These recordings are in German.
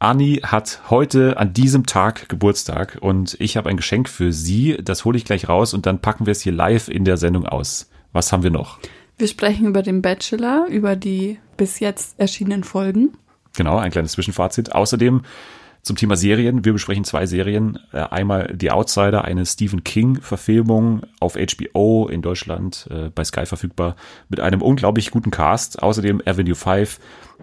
Ani hat heute an diesem Tag Geburtstag und ich habe ein Geschenk für sie. Das hole ich gleich raus und dann packen wir es hier live in der Sendung aus. Was haben wir noch? Wir sprechen über den Bachelor, über die bis jetzt erschienenen Folgen. Genau, ein kleines Zwischenfazit. Außerdem zum Thema Serien. Wir besprechen zwei Serien. Äh, einmal The Outsider, eine Stephen King-Verfilmung auf HBO in Deutschland äh, bei Sky verfügbar mit einem unglaublich guten Cast. Außerdem Avenue 5,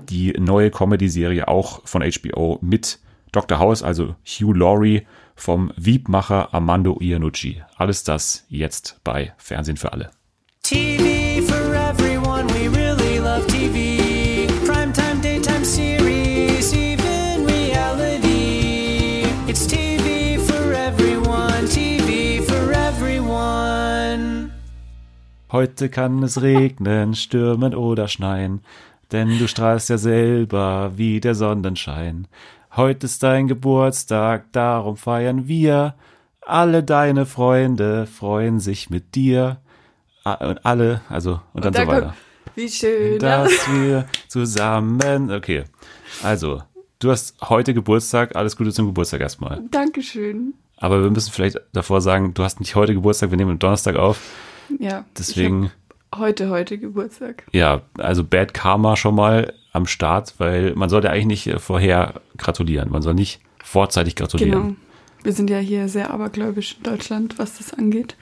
die neue Comedy-Serie auch von HBO mit Dr. House, also Hugh Laurie vom Wiebmacher Armando Iannucci. Alles das jetzt bei Fernsehen für alle. TV for Heute kann es regnen, stürmen oder schneien, denn du strahlst ja selber wie der Sonnenschein. Heute ist dein Geburtstag, darum feiern wir. Alle deine Freunde freuen sich mit dir und alle, also und dann, und dann so weiter. Wie schön. Dass wir zusammen. Okay. Also, du hast heute Geburtstag. Alles Gute zum Geburtstag erstmal. Dankeschön. Aber wir müssen vielleicht davor sagen, du hast nicht heute Geburtstag, wir nehmen am Donnerstag auf. Ja. Deswegen. Heute, heute Geburtstag. Ja, also Bad Karma schon mal am Start, weil man sollte eigentlich nicht vorher gratulieren. Man soll nicht vorzeitig gratulieren. Genau. Wir sind ja hier sehr abergläubisch in Deutschland, was das angeht.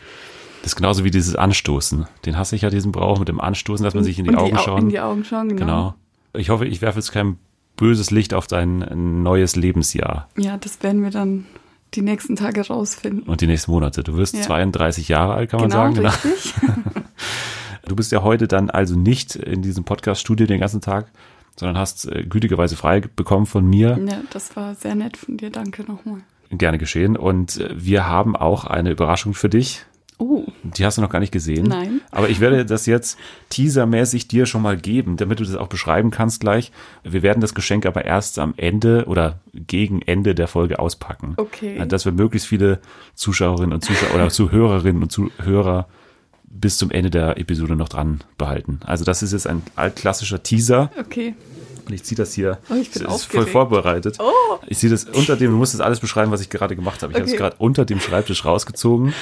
Das ist genauso wie dieses Anstoßen. Den hasse ich ja, diesen Brauch mit dem Anstoßen, dass man sich in die, Augen, schaut. in die Augen schauen. Genau. genau. Ich hoffe, ich werfe jetzt kein böses Licht auf dein neues Lebensjahr. Ja, das werden wir dann die nächsten Tage rausfinden. Und die nächsten Monate. Du wirst ja. 32 Jahre alt, kann man genau, sagen. Genau, richtig. du bist ja heute dann also nicht in diesem Podcast-Studio den ganzen Tag, sondern hast äh, gütigerweise frei bekommen von mir. Ja, das war sehr nett von dir. Danke nochmal. Gerne geschehen. Und äh, wir haben auch eine Überraschung für dich. Oh. Die hast du noch gar nicht gesehen. Nein. Aber ich werde das jetzt teasermäßig dir schon mal geben, damit du das auch beschreiben kannst gleich. Wir werden das Geschenk aber erst am Ende oder gegen Ende der Folge auspacken. Okay. Dass wir möglichst viele Zuschauerinnen und Zuschauer oder Zuhörerinnen und Zuhörer bis zum Ende der Episode noch dran behalten. Also das ist jetzt ein altklassischer Teaser. Okay. Und ich ziehe das hier. Oh, ich bin das ist voll vorbereitet. Oh. Ich ziehe das unter dem, du musst das alles beschreiben, was ich gerade gemacht habe. Ich okay. habe es gerade unter dem Schreibtisch rausgezogen.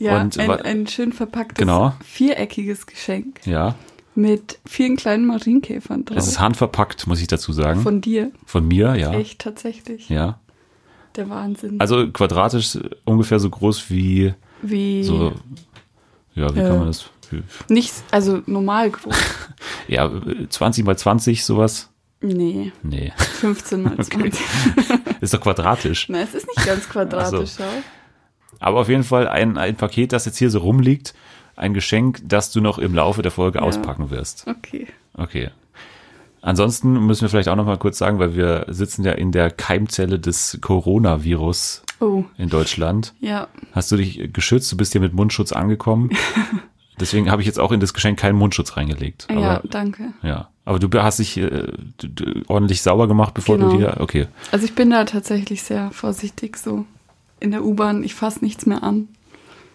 Ja, und, ein, ein schön verpacktes, genau. viereckiges Geschenk. Ja. Mit vielen kleinen Marienkäfern drauf. Es ist handverpackt, muss ich dazu sagen. Von dir. Von mir, ja. Echt, tatsächlich. Ja. Der Wahnsinn. Also quadratisch ungefähr so groß wie. Wie. So, ja, wie äh, kann man das? Nicht, also normal groß. ja, 20 mal 20, sowas. Nee. Nee. 15 mal 20. ist doch quadratisch. Nein, es ist nicht ganz quadratisch, so. Aber auf jeden Fall ein, ein Paket, das jetzt hier so rumliegt, ein Geschenk, das du noch im Laufe der Folge ja. auspacken wirst. Okay. Okay. Ansonsten müssen wir vielleicht auch noch mal kurz sagen, weil wir sitzen ja in der Keimzelle des Coronavirus oh. in Deutschland. Ja. Hast du dich geschützt? Du bist hier mit Mundschutz angekommen. Deswegen habe ich jetzt auch in das Geschenk keinen Mundschutz reingelegt. Aber, ja, danke. Ja, aber du hast dich äh, ordentlich sauber gemacht, bevor genau. du dir. Okay. Also ich bin da tatsächlich sehr vorsichtig so in der U-Bahn, ich fasse nichts mehr an.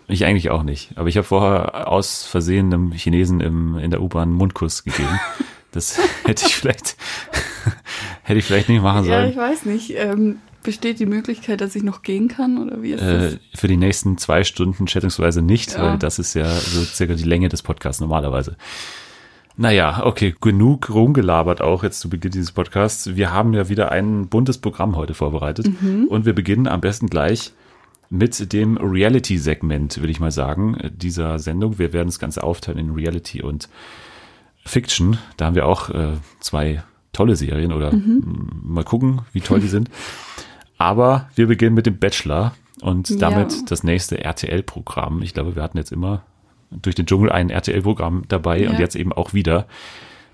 Ich eigentlich auch nicht. Aber ich habe vorher aus Versehen einem Chinesen im, in der U-Bahn einen Mundkuss gegeben. Das hätte ich vielleicht, hätte ich vielleicht nicht machen sollen. Ja, ich weiß nicht. Ähm, besteht die Möglichkeit, dass ich noch gehen kann oder wie ist äh, das? Für die nächsten zwei Stunden schätzungsweise nicht, ja. weil das ist ja so circa die Länge des Podcasts normalerweise. Naja, okay, genug rumgelabert auch jetzt zu Beginn dieses Podcasts. Wir haben ja wieder ein buntes Programm heute vorbereitet mhm. und wir beginnen am besten gleich mit dem Reality-Segment, will ich mal sagen, dieser Sendung. Wir werden das Ganze aufteilen in Reality und Fiction. Da haben wir auch äh, zwei tolle Serien oder mhm. mal gucken, wie toll die sind. Aber wir beginnen mit dem Bachelor und damit ja. das nächste RTL-Programm. Ich glaube, wir hatten jetzt immer durch den Dschungel ein RTL-Programm dabei ja. und jetzt eben auch wieder.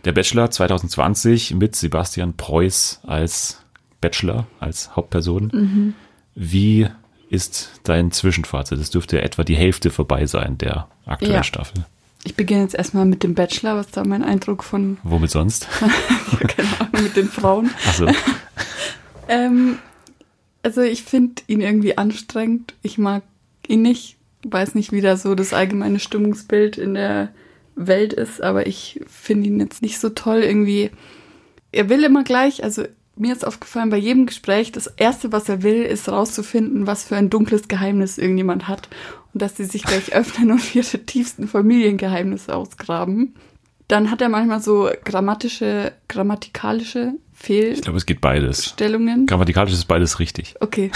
Der Bachelor 2020 mit Sebastian Preuß als Bachelor, als Hauptperson. Mhm. Wie ist dein Zwischenfazit? Es dürfte etwa die Hälfte vorbei sein der aktuellen ja. Staffel. Ich beginne jetzt erstmal mit dem Bachelor, was da mein Eindruck von. Womit sonst? ja, keine Ahnung, mit den Frauen. Ach so. ähm, also ich finde ihn irgendwie anstrengend. Ich mag ihn nicht weiß nicht, wie da so das allgemeine Stimmungsbild in der Welt ist, aber ich finde ihn jetzt nicht so toll irgendwie. Er will immer gleich, also mir ist aufgefallen, bei jedem Gespräch, das Erste, was er will, ist rauszufinden, was für ein dunkles Geheimnis irgendjemand hat. Und dass sie sich gleich öffnen und ihre tiefsten Familiengeheimnisse ausgraben. Dann hat er manchmal so grammatische, grammatikalische Ich glaube, es geht beides. Fehlstellungen. Grammatikalisch ist beides richtig. Okay.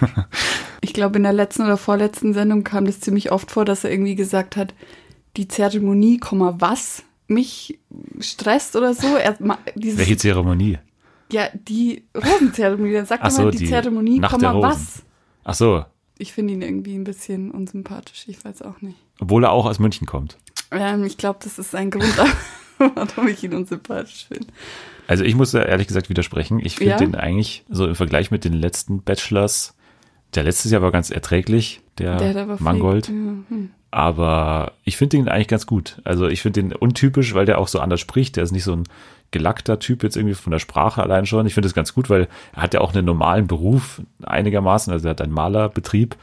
ich glaube, in der letzten oder vorletzten Sendung kam das ziemlich oft vor, dass er irgendwie gesagt hat, die Zeremonie, Komma, was mich stresst oder so. Er, dieses, Welche Zeremonie? Ja, die Rosenzeremonie. Dann sagt Ach er so, mal die, die Zeremonie, Nacht Komma, was. Ach so, Ich finde ihn irgendwie ein bisschen unsympathisch. Ich weiß auch nicht. obwohl er auch aus München kommt. Ähm, ich glaube, das ist ein Grund, warum ich ihn unsympathisch finde. Also ich muss da ehrlich gesagt widersprechen. Ich finde Ja? den eigentlich so im Vergleich mit den letzten Bachelors, der letztes Jahr war ganz erträglich, der, Der Mangold. Ja, hm. Aber ich finde ihn eigentlich ganz gut. Also ich finde den untypisch, weil der auch so anders spricht. Der ist nicht so ein gelackter Typ jetzt irgendwie von der Sprache allein schon. Ich finde das ganz gut, weil er hat ja auch einen normalen Beruf einigermaßen. Also er hat einen Malerbetrieb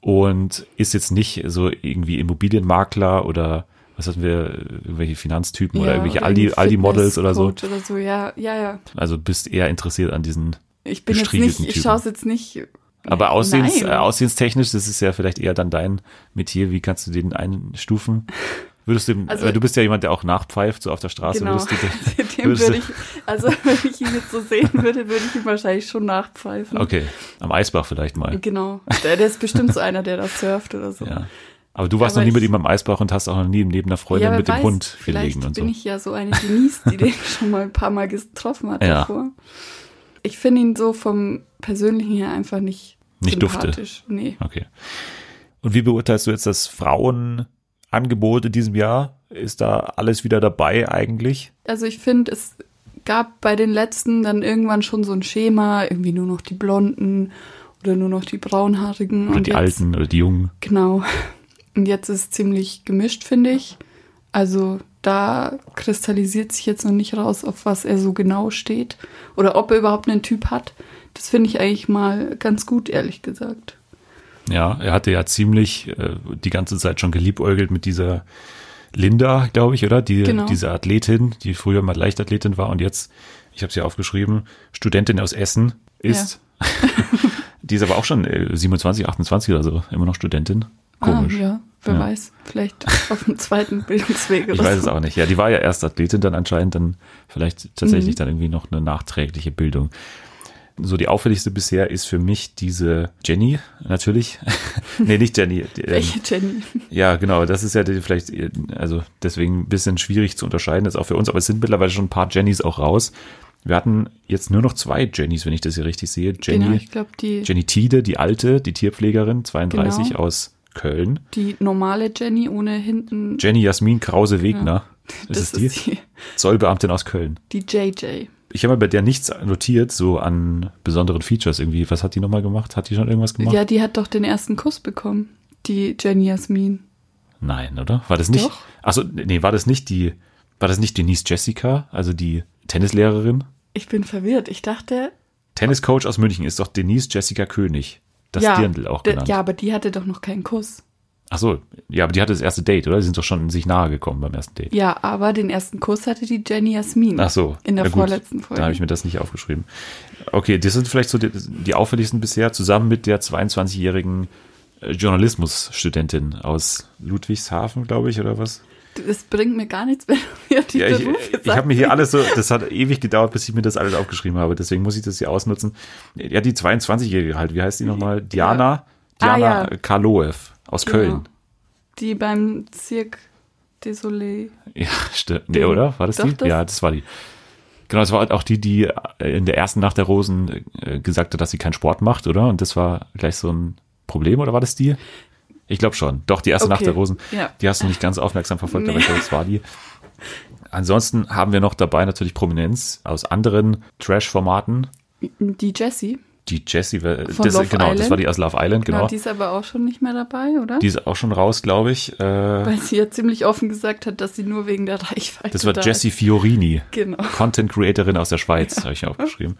und ist jetzt nicht so irgendwie Immobilienmakler oder was hatten wir, irgendwelche Finanztypen oder Ja, irgendwelche irgendwie Aldi, Aldi-Models oder so. Oder so. Ja, ja, ja. Also bist eher interessiert an diesen. Ich bin jetzt nicht, ich schaue es jetzt nicht. Aber aussehens, Nein. äh, aussehenstechnisch, das ist ja vielleicht eher dann dein Metier. Wie kannst du den einstufen? Würdest du, Also- äh, du bist ja jemand, der auch nachpfeift, so auf der Straße. Genau. Würdest du, den- Dem würdest würde ich, also wenn ich ihn jetzt so sehen würde, würde ich ihm wahrscheinlich schon nachpfeifen. okay, am Eisbach vielleicht mal. Genau. Der, der ist bestimmt so einer, der da surft oder so. Ja. Aber du warst Aber noch nie mit ihm am Eisbach und hast auch noch nie neben einer Freundin wer mit dem weiß, Hund gelegen und so. bin ich ja so eine Denise, die den schon mal ein paar Mal getroffen hat Ja. davor. Ich finde ihn so vom Persönlichen her einfach nicht, Nicht dufte. Nee. Okay. Und wie beurteilst du jetzt das Frauenangebot in diesem Jahr? Ist da alles wieder dabei eigentlich? Also ich finde, es gab bei den letzten dann irgendwann schon so ein Schema, irgendwie nur noch die Blonden oder nur noch die Braunhaarigen. Oder und die jetzt, Alten oder die Jungen? Genau. Und jetzt ist es ziemlich gemischt, finde ich. Also da kristallisiert sich jetzt noch nicht raus, auf was er so genau steht oder ob er überhaupt einen Typ hat. Das finde ich eigentlich mal ganz gut, ehrlich gesagt. Ja, er hatte ja ziemlich äh, die ganze Zeit schon geliebäugelt mit dieser Linda, glaube ich, oder? Die, Genau. Diese Athletin, die früher mal Leichtathletin war und jetzt, ich habe sie aufgeschrieben, Studentin aus Essen ist. die ist aber auch schon äh, 27, 28 oder so, immer noch Studentin. Komisch. Ah, ja, wer Ja. weiß. Vielleicht auf dem zweiten Bildungsweg Ich weiß es auch nicht. Ja, die war ja erst Athletin, dann anscheinend dann vielleicht tatsächlich Mhm. dann irgendwie noch eine nachträgliche Bildung. So die auffälligste bisher ist für mich diese Jenny, natürlich. nee, nicht Jenny. ähm, Welche Jenny? Ja, genau, das ist ja vielleicht, also deswegen ein bisschen schwierig zu unterscheiden, jetzt auch für uns, aber es sind mittlerweile schon ein paar Jennys auch raus. Wir hatten jetzt nur noch zwei Jennys, wenn ich das hier richtig sehe. Jenny, Genau, ich glaube, die, Jenny Tiede, die alte, die Tierpflegerin, 32 Genau. aus Köln. die normale Jenny ohne hinten. Jenny Jasmin Krause-Wegner. Ist das es die? ist die, Zollbeamtin aus Köln. die JJ. Ich habe mir bei der nichts notiert, so an besonderen Features irgendwie. Was hat die nochmal gemacht? Hat die schon irgendwas gemacht? Ja, die hat doch den ersten Kuss bekommen. Die Jenny Jasmin. Nein, oder? War das nicht? Doch. Achso, nee, war das nicht die, war das nicht Denise Jessica, also die Tennislehrerin? Ich bin verwirrt. Ich dachte, Tenniscoach aus München ist doch Denise Jessica König. Das ja, Dirndl auch genannt. Ja, aber die hatte doch noch keinen Kuss. Ach so, ja, aber die hatte das erste Date, oder? Die sind doch schon sich nahe gekommen beim ersten Date. Ja, aber den ersten Kuss hatte die Jenny Jasmin. Ach so. In der ja vorletzten Folge. Da habe ich mir das nicht aufgeschrieben. Okay, das sind vielleicht so die, die auffälligsten bisher, zusammen mit der 22-jährigen äh, Journalismusstudentin aus Ludwigshafen, glaube ich, oder was? Das bringt mir gar nichts, wenn du mir die Ja, ich ich habe mir hier alles so, das hat ewig gedauert, bis ich mir das alles aufgeschrieben habe, deswegen muss ich das hier ausnutzen. Ja, die 22-jährige halt, wie heißt die nochmal? Diana, Ah, Diana ja. Karloev aus Genau. Köln. Die beim Cirque Désolé. Ja, stimmt. Nee, oder? War das Doch, die? das- Ja, das war die. Genau, das war halt auch die, die äh, in der ersten Nacht der Rosen äh, gesagt hat, dass sie keinen Sport macht, oder? Und das war gleich so ein Problem, oder war das die? Ich glaube schon. Doch, die erste Okay, Nacht der Rosen. ja. Die hast du nicht ganz aufmerksam verfolgt, aber Nee. ich glaube, das war die. Ansonsten haben wir noch dabei natürlich Prominenz aus anderen Trash-Formaten. Die Jessie. Die Jessie, war- Von das, genau, das Island? war die aus Love Island, Genau. genau. die ist aber auch schon nicht mehr dabei, oder? Die ist auch schon raus, glaube ich. Äh, Weil sie ja ziemlich offen gesagt hat, dass sie nur wegen der Reichweite das war da Jessie. Fiorini. Genau. Content Creatorin aus der Schweiz, habe ich aufgeschrieben.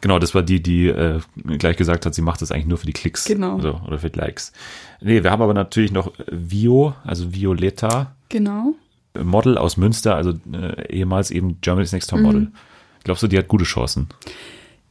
Genau, das war die, die äh, gleich gesagt hat, sie macht das eigentlich nur für die Klicks. Genau. Also, oder für die Likes. Nee, wir haben aber natürlich noch Vio, also Violetta, Genau. Model aus Münster, also äh, ehemals eben Germany's Next Top Model. Glaubst du, die hat gute Chancen?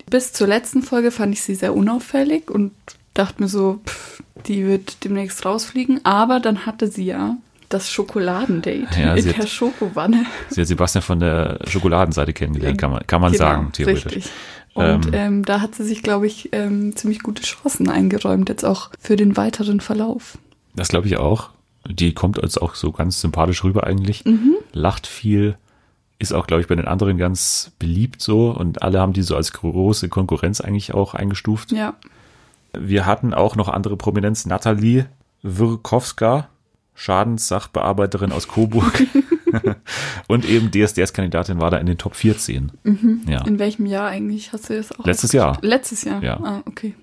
Bis zur letzten Folge fand ich sie sehr unauffällig und dachte mir so, pff, die wird demnächst rausfliegen. Aber dann hatte sie ja das Schokoladendate Ja, in der hat- Schokowanne. Sie hat Sebastian von der Schokoladenseite kennengelernt, kann man, kann man Genau, sagen, theoretisch. Richtig. Und Ähm, ähm, da hat sie sich, glaube ich, ähm, ziemlich gute Chancen eingeräumt, jetzt auch für den weiteren Verlauf. Das glaube ich auch. Die kommt als auch so ganz sympathisch rüber eigentlich. Mhm. Lacht viel. Ist auch, glaube ich, bei den anderen ganz beliebt so. Und alle haben die so als große Konkurrenz eigentlich auch eingestuft. Ja. Wir hatten auch noch andere Prominenz. Nathalie Wirkowska, Schadenssachbearbeiterin aus Coburg. und eben DSDS-Kandidatin war da in den Top 14. Ja. In welchem Jahr eigentlich hast du das auch? Letztes Jahr. Letztes Jahr? Ja. Ah, okay.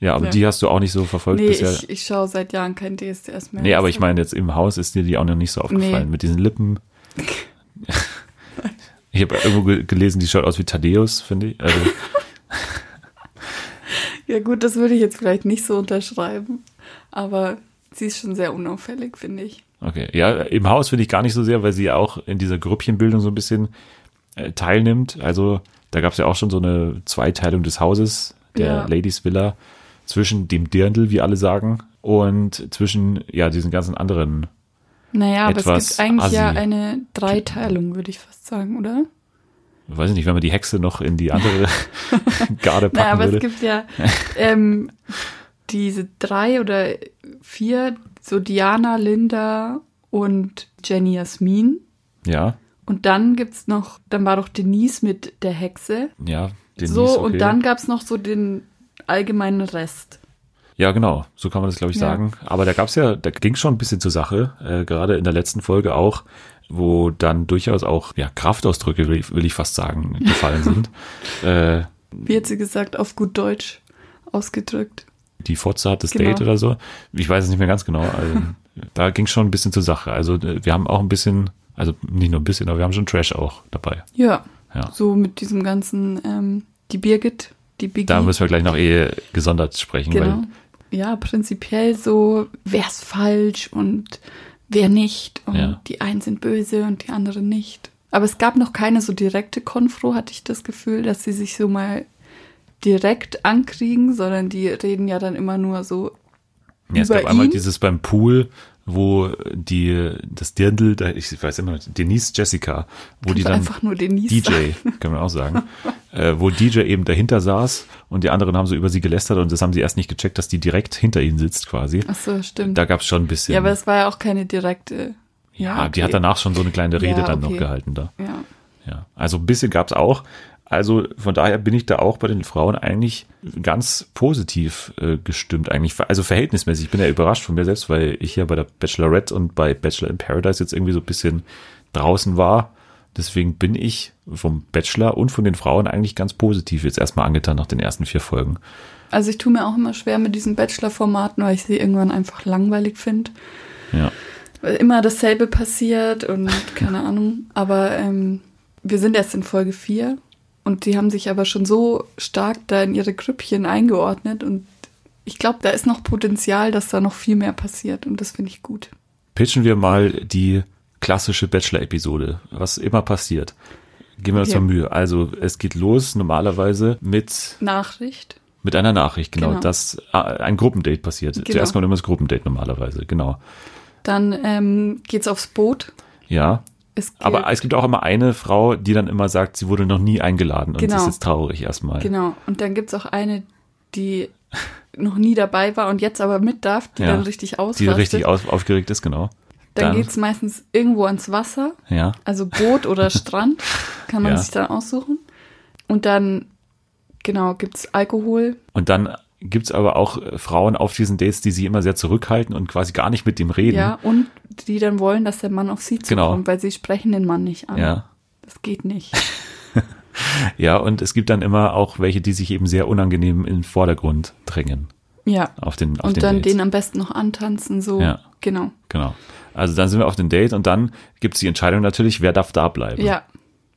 Ja, aber Ja. die hast du auch nicht so verfolgt Nee, bisher. ich, ich schaue seit Jahren kein DSDS mehr. Nee, aber ich meine, jetzt im Haus ist dir die auch noch nicht so aufgefallen. Nee. Mit diesen Lippen. ich habe irgendwo ge- gelesen, die schaut aus wie Thaddeus, finde ich. Also, Ja gut, das würde ich jetzt vielleicht nicht so unterschreiben. Aber sie ist schon sehr unauffällig, finde ich. okay. Ja, im Haus finde ich gar nicht so sehr, weil sie auch in dieser Grüppchenbildung so ein bisschen äh, teilnimmt. Also, da gab es ja auch schon so eine Zweiteilung des Hauses, der Ja. Ladies Villa, zwischen dem Dirndl, wie alle sagen, und zwischen, ja, diesen ganzen anderen. Naja, aber es gibt eigentlich ja assi. eine Dreiteilung, würde ich fast sagen, oder? Weiß ich nicht, wenn man die Hexe noch in die andere Garde packen Naja, aber würde. es gibt ja ähm, diese drei oder vier, so Diana, Linda und Jenny Jasmin. ja, Und dann gibt's noch, dann war doch Denise mit der Hexe. ja. Denise, so, okay. und dann gab's noch so den allgemeinen Rest. Ja, genau, so kann man das, glaube ich, Ja. sagen. Aber da gab's ja, da ging schon ein bisschen zur Sache, äh, gerade in der letzten Folge auch, wo dann durchaus auch ja, Kraftausdrücke, will ich, will ich fast sagen, gefallen sind. äh, Wie hat sie gesagt, auf gut Deutsch ausgedrückt. die Fotze hat das Genau. Date oder so. Ich weiß es nicht mehr ganz genau. Also, da ging schon ein bisschen zur Sache. Also äh, wir haben auch ein bisschen, also nicht nur ein bisschen, aber wir haben schon Trash auch dabei. Ja, Ja. so mit diesem ganzen, ähm, die Birgit, die Biggie. Da müssen wir gleich noch eh gesondert sprechen, Genau. weil Ja, prinzipiell so, wer ist falsch und wer nicht. Und Ja. die einen sind böse und die anderen nicht. Aber es gab noch keine so direkte Konfro, hatte ich das Gefühl, dass sie sich so mal direkt ankriegen, sondern die reden ja dann immer nur so Ja, es gab einmal ihn. dieses beim Pool, wo die, das Dirndl, ich weiß immer noch, Denise Jessica, wo die Kannst dann einfach nur Denise sagen. DJ, kann man auch sagen, äh, wo DJ eben dahinter saß und die anderen haben so über sie gelästert und das haben sie erst nicht gecheckt, dass die direkt hinter ihnen sitzt quasi. Ach so, stimmt. Da gab's schon ein bisschen. ja, aber es war ja auch keine direkte. ja, die okay. hat danach schon so eine kleine Rede Ja, dann noch okay. gehalten da. Ja. Ja, also ein bisschen gab's auch. Also von daher bin ich da auch bei den Frauen eigentlich ganz positiv äh, gestimmt eigentlich. Also verhältnismäßig. Ich bin ja überrascht von mir selbst, weil ich ja bei der Bachelorette und bei Bachelor in Paradise jetzt irgendwie so ein bisschen draußen war. Deswegen bin ich vom Bachelor und von den Frauen eigentlich ganz positiv jetzt erstmal angetan nach den ersten vier Folgen. Also ich tue mir auch immer schwer mit diesen Bachelor-Formaten, weil ich sie irgendwann einfach langweilig finde. Ja. Weil immer dasselbe passiert und keine Ahnung. Aber ähm, wir sind erst in Folge 4 und die haben sich aber schon so stark da in ihre Grüppchen eingeordnet und ich glaube, da ist noch Potenzial, dass da noch viel mehr passiert und das finde ich gut. Pitchen wir mal die klassische Bachelor-Episode, was immer passiert. Geben wir uns Okay. mal Mühe. Also es geht los normalerweise mit Nachricht. Mit einer Nachricht, genau, Genau. dass äh, ein Gruppendate passiert. Genau. Zuerst kommt immer das Gruppendate normalerweise, genau. Dann ähm, geht's aufs Boot. Ja, Es geht, aber es gibt auch immer eine Frau, die dann immer sagt, sie wurde noch nie eingeladen und sie Genau. ist jetzt traurig erstmal. Genau. Und dann gibt's auch eine, die noch nie dabei war und jetzt aber mit darf, die Ja. dann richtig Die ausrastet. richtig auf, aufgeregt ist, genau. dann dann- geht's meistens irgendwo ans Wasser. Ja, Also Boot oder Strand kann man Ja. sich dann aussuchen. Und dann, genau, gibt's Alkohol. und dann gibt's aber auch äh, Frauen auf diesen Dates, die sie immer sehr zurückhalten und quasi gar nicht mit dem reden. Ja, und die dann wollen, dass der Mann auf sie Genau. zukommt, weil sie sprechen den Mann nicht an. ja. Das geht nicht. Ja, und es gibt dann immer auch welche, die sich eben sehr unangenehm in den Vordergrund drängen Ja. auf den auf Und den dann Dates. den am besten noch antanzen, so. Ja. Genau. Genau. Also dann sind wir auf dem Date und dann gibt's die Entscheidung natürlich, wer darf da bleiben. Ja.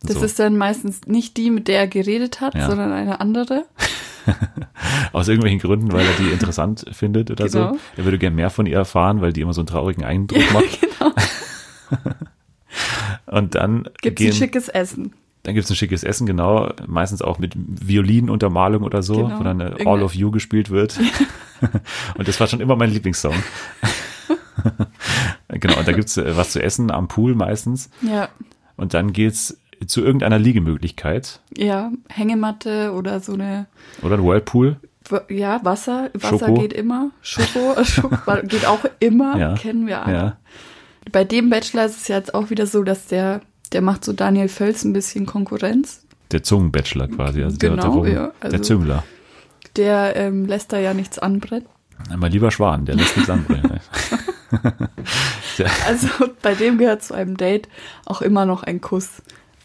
Das So. ist dann meistens nicht die, mit der er geredet hat, Ja. sondern eine andere. Aus irgendwelchen Gründen, weil er die interessant findet oder Genau. so. Er würde gern mehr von ihr erfahren, weil die immer so einen traurigen Eindruck macht. genau. Und dann Gibt's ein gehen, schickes Essen. Dann gibt's ein schickes Essen, genau. Meistens auch mit Violinuntermalung oder so, Genau. wo dann äh, All of You gespielt wird. und das war schon immer mein Lieblingssong. genau, und da gibt's äh, was zu essen am Pool meistens. Ja. Und dann geht's zu irgendeiner Liegemöglichkeit. Ja, Hängematte oder so eine, Oder ein Whirlpool. ja, Wasser. Wasser Schoko. geht immer. Schoko, Schoko geht auch immer, Ja. kennen wir alle. Ja. Bei dem Bachelor ist es ja jetzt auch wieder so, dass der, der macht so Daniel Völz ein bisschen Konkurrenz. Der Zungenbachelor quasi. Also der, der, Genau, Rum- ja, also- der Züngler. Der ähm, lässt da ja nichts anbrennen. Mein lieber Schwan, der lässt nichts anbrennen. Also bei dem gehört zu einem Date auch immer noch ein Kuss.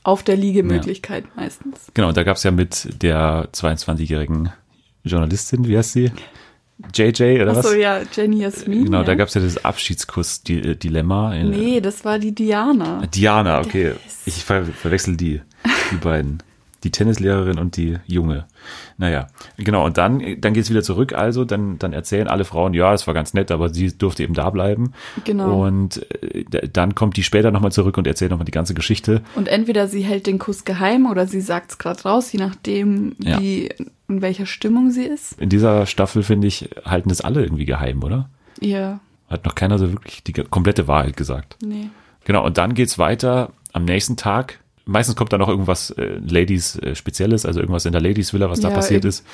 Auf der Liegemöglichkeit meistens. Genau, da gab's ja mit der 22-jährigen Journalistin, wie heißt sie? JJ oder was? Achso, ja, Jenny Jasmin. Genau, ja. da gab's ja das Abschiedskuss-Dilemma. Nee, das war die Diana. Diana, okay. Ich ver verwechsel die, die beiden. Die Tennislehrerin und die Junge. Naja, genau. Und dann, dann geht's wieder zurück. Also, dann, dann erzählen alle Frauen, ja, das war ganz nett, aber sie durfte eben da bleiben. Genau. Und äh, dann kommt die später nochmal zurück und erzählt nochmal die ganze Geschichte. Und entweder sie hält den Kuss geheim oder sie sagt es gerade raus, je nachdem, Ja. wie, in welcher Stimmung sie ist. In dieser Staffel, finde ich, halten das alle irgendwie geheim, oder? Ja, Hat noch keiner so wirklich die komplette Wahrheit gesagt. nee. Genau, und dann geht's weiter am nächsten Tag. Meistens kommt da noch irgendwas äh, Ladies äh, Spezielles, also irgendwas in der Ladies Villa, was da Ja, passiert irgend- ist.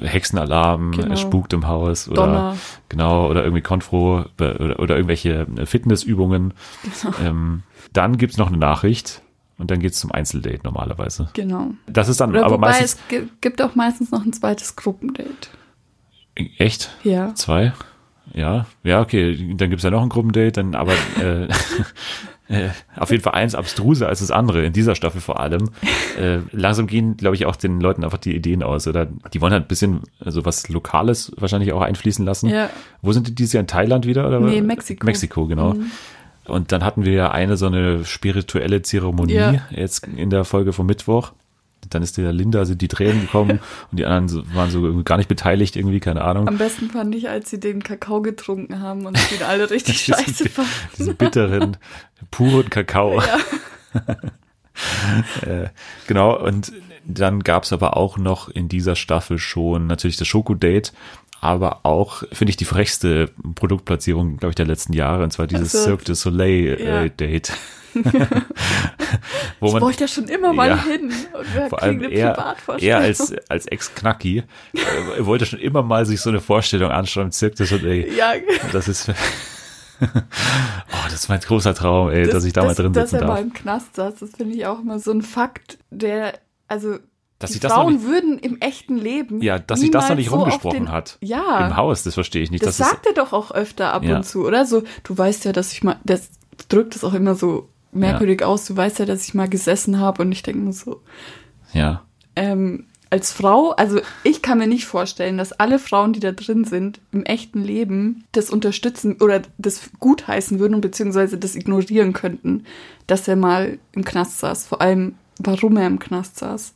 Hexenalarm, Genau. es spukt im Haus oder Donner. genau oder irgendwie Konfro äh, oder, oder irgendwelche äh, Fitnessübungen. Genau. Ähm, dann gibt's noch eine Nachricht und dann geht's zum Einzeldate normalerweise. Genau. Das ist dann Oder aber wobei meistens es gi- gibt auch meistens noch ein zweites Gruppendate. echt Ja. zwei. Ja, ja, okay, dann gibt's ja noch ein Gruppendate, dann aber äh, äh, auf jeden Fall eins abstruser als das andere, in dieser Staffel vor allem. Äh, langsam gehen, glaube ich, auch den Leuten einfach die Ideen aus. Oder die wollen halt ein bisschen so was Lokales wahrscheinlich auch einfließen lassen. Ja. Wo sind die dieses Jahr in Thailand wieder? Oder? Nee, Mexiko. Mexiko, genau. Mhm. Und dann hatten wir ja eine so eine spirituelle Zeremonie Ja. jetzt in der Folge vom Mittwoch. Dann ist der Linda, sind die Tränen gekommen und die anderen waren so gar nicht beteiligt, irgendwie, keine Ahnung. Am besten fand ich, als sie den Kakao getrunken haben und ihn alle richtig scheiße fanden. diesen bitteren, puren Kakao. äh, genau, und dann gab's aber auch noch in dieser Staffel schon natürlich das Schokodate, aber auch, finde ich, die frechste Produktplatzierung, glaube ich, der letzten Jahre, und zwar dieses Ach so. Cirque du Soleil Ja. äh, Date. Wo Ich man wollte ja schon immer mal Ja. hin. Und vor allem er, er als, als Ex-Knacki äh, wollte schon immer mal sich so eine Vorstellung anschauen im Cirque du Soleil. Ja, Das ist. oh, das ist mein großer Traum, ey, dass ich da mal drin Dass sitzen er mal darf. im Knast saß, das finde ich auch immer so ein Fakt, der, also, Dass die das Frauen nicht, würden im echten Leben. ja, dass sich das noch nicht so rumgesprochen den, hat. Ja. Im Haus, das verstehe ich nicht. Das, Das, sagt er doch auch öfter ab Ja. und zu, oder? So, du weißt ja, dass ich mal, das drückt es auch immer so merkwürdig aus, du weißt ja, dass ich mal gesessen habe und ich denke mir so, ja, ähm, als Frau, also ich kann mir nicht vorstellen, dass alle Frauen, die da drin sind, im echten Leben das unterstützen oder das gutheißen würden, beziehungsweise das ignorieren könnten, dass er mal im Knast saß. Vor allem, warum er im Knast saß.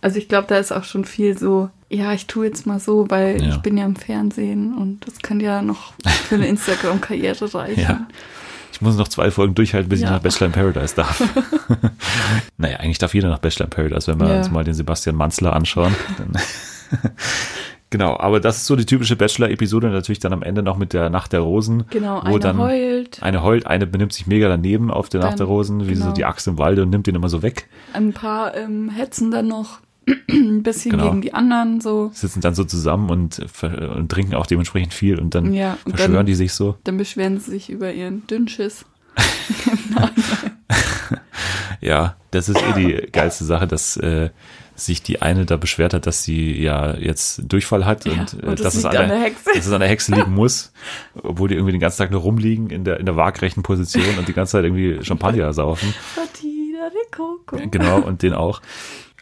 Also ich glaube, da ist auch schon viel so, ja, ich tue jetzt mal so, weil Ja. ich bin ja im Fernsehen und das kann ja noch für eine Instagram-Karriere reichen. ja. Ich muss noch zwei Folgen durchhalten, bis ich Ja. nach Bachelor in Paradise darf. naja, eigentlich darf jeder nach Bachelor in Paradise, wenn wir Ja. uns mal den Sebastian Manzler anschauen. Genau, aber das ist so die typische Bachelor-Episode. Natürlich dann am Ende noch mit der Nacht der Rosen. Genau, wo einer dann heult, Eine heult, eine benimmt sich mega daneben auf der Nacht Dann, der Rosen, wie so genau. die Axt im Walde und nimmt den immer so weg. ein paar ähm, hetzen dann noch ein bisschen Genau. gegen die anderen, so. Sitzen dann so zusammen und, und trinken auch dementsprechend viel und dann Ja, und verschwören dann- die sich so. Dann beschweren sie sich über ihren Dünnschiss. Ja, das ist eh die geilste Sache, dass äh, sich die eine da beschwert hat, dass sie ja jetzt Durchfall hat Ja, und, äh, und das dass, es an der, der Hexe. dass es an der Hexe liegen muss, obwohl die irgendwie den ganzen Tag nur rumliegen in der, in der waagrechten Position und die ganze Zeit irgendwie Champagner saufen. Genau, und den auch.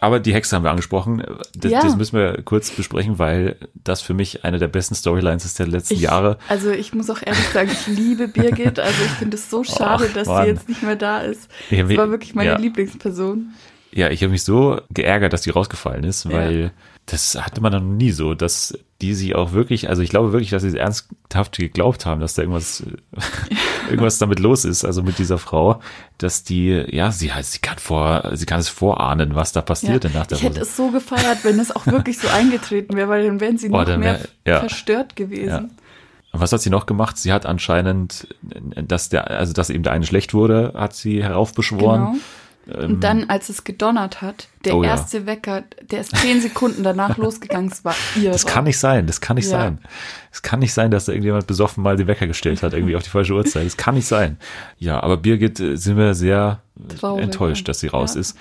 Aber die Hexe haben wir angesprochen. Das, Ja. das müssen wir kurz besprechen, weil das für mich eine der besten Storylines ist der letzten Ich, Jahre. Also ich muss auch ehrlich sagen, ich liebe Birgit. Also ich finde es so schade, Ach, dass Mann. sie jetzt nicht mehr da ist. Ich Sie mich- war wirklich meine ja. Lieblingsperson. Ja, ich habe mich so geärgert, dass die rausgefallen ist, Ja. weil das hatte man noch nie so, dass die sie auch wirklich, also ich glaube wirklich, dass sie es ernsthaft geglaubt haben, dass da irgendwas, irgendwas damit los ist, also mit dieser Frau, dass die, ja, sie, sie kann vor, sie kann es vorahnen, was da passiert ja, nach der Ich hätte es so gefeiert, wenn es auch wirklich so eingetreten wäre, weil dann wären sie noch wär, mehr ja. verstört gewesen. Ja. Was hat sie noch gemacht? Sie hat anscheinend, dass der, also dass eben der eine schlecht wurde, hat sie heraufbeschworen. Genau ähm, und dann, als es gedonnert hat, der oh, erste ja. Wecker, der ist zehn Sekunden danach losgegangen, es war ihr. Das kann nicht sein, das kann nicht ja. sein. Es kann nicht sein, dass da irgendjemand besoffen mal den Wecker gestellt hat, irgendwie auf die falsche Uhrzeit. Das kann nicht sein. Ja, aber Birgit äh, sind wir sehr Traurig, enttäuscht, dass sie raus ja. ist.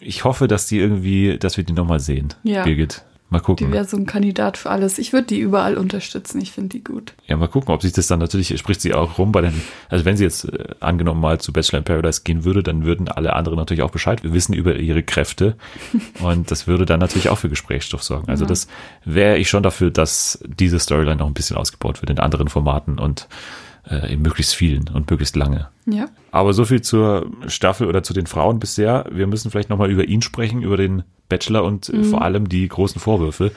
Ich hoffe, dass die irgendwie, dass wir die nochmal sehen, ja. Birgit. Mal gucken. Die wäre so ein Kandidat für alles. Ich würde die überall unterstützen. Ich finde die gut. Ja, mal gucken, ob sich das dann natürlich, spricht sie auch rum bei den, also wenn sie jetzt äh, angenommen mal zu Bachelor in Paradise gehen würde, dann würden alle anderen natürlich auch Bescheid wissen über ihre Kräfte. und das würde dann natürlich auch für Gesprächsstoff sorgen. Also ja. das wäre ich schon dafür, dass diese Storyline noch ein bisschen ausgebaut wird in anderen Formaten und äh, in möglichst vielen und möglichst lange. Ja. Aber so viel zur Staffel oder zu den Frauen bisher. Wir müssen vielleicht nochmal über ihn sprechen, über den Bachelor und äh, mhm. vor allem die großen Vorwürfe.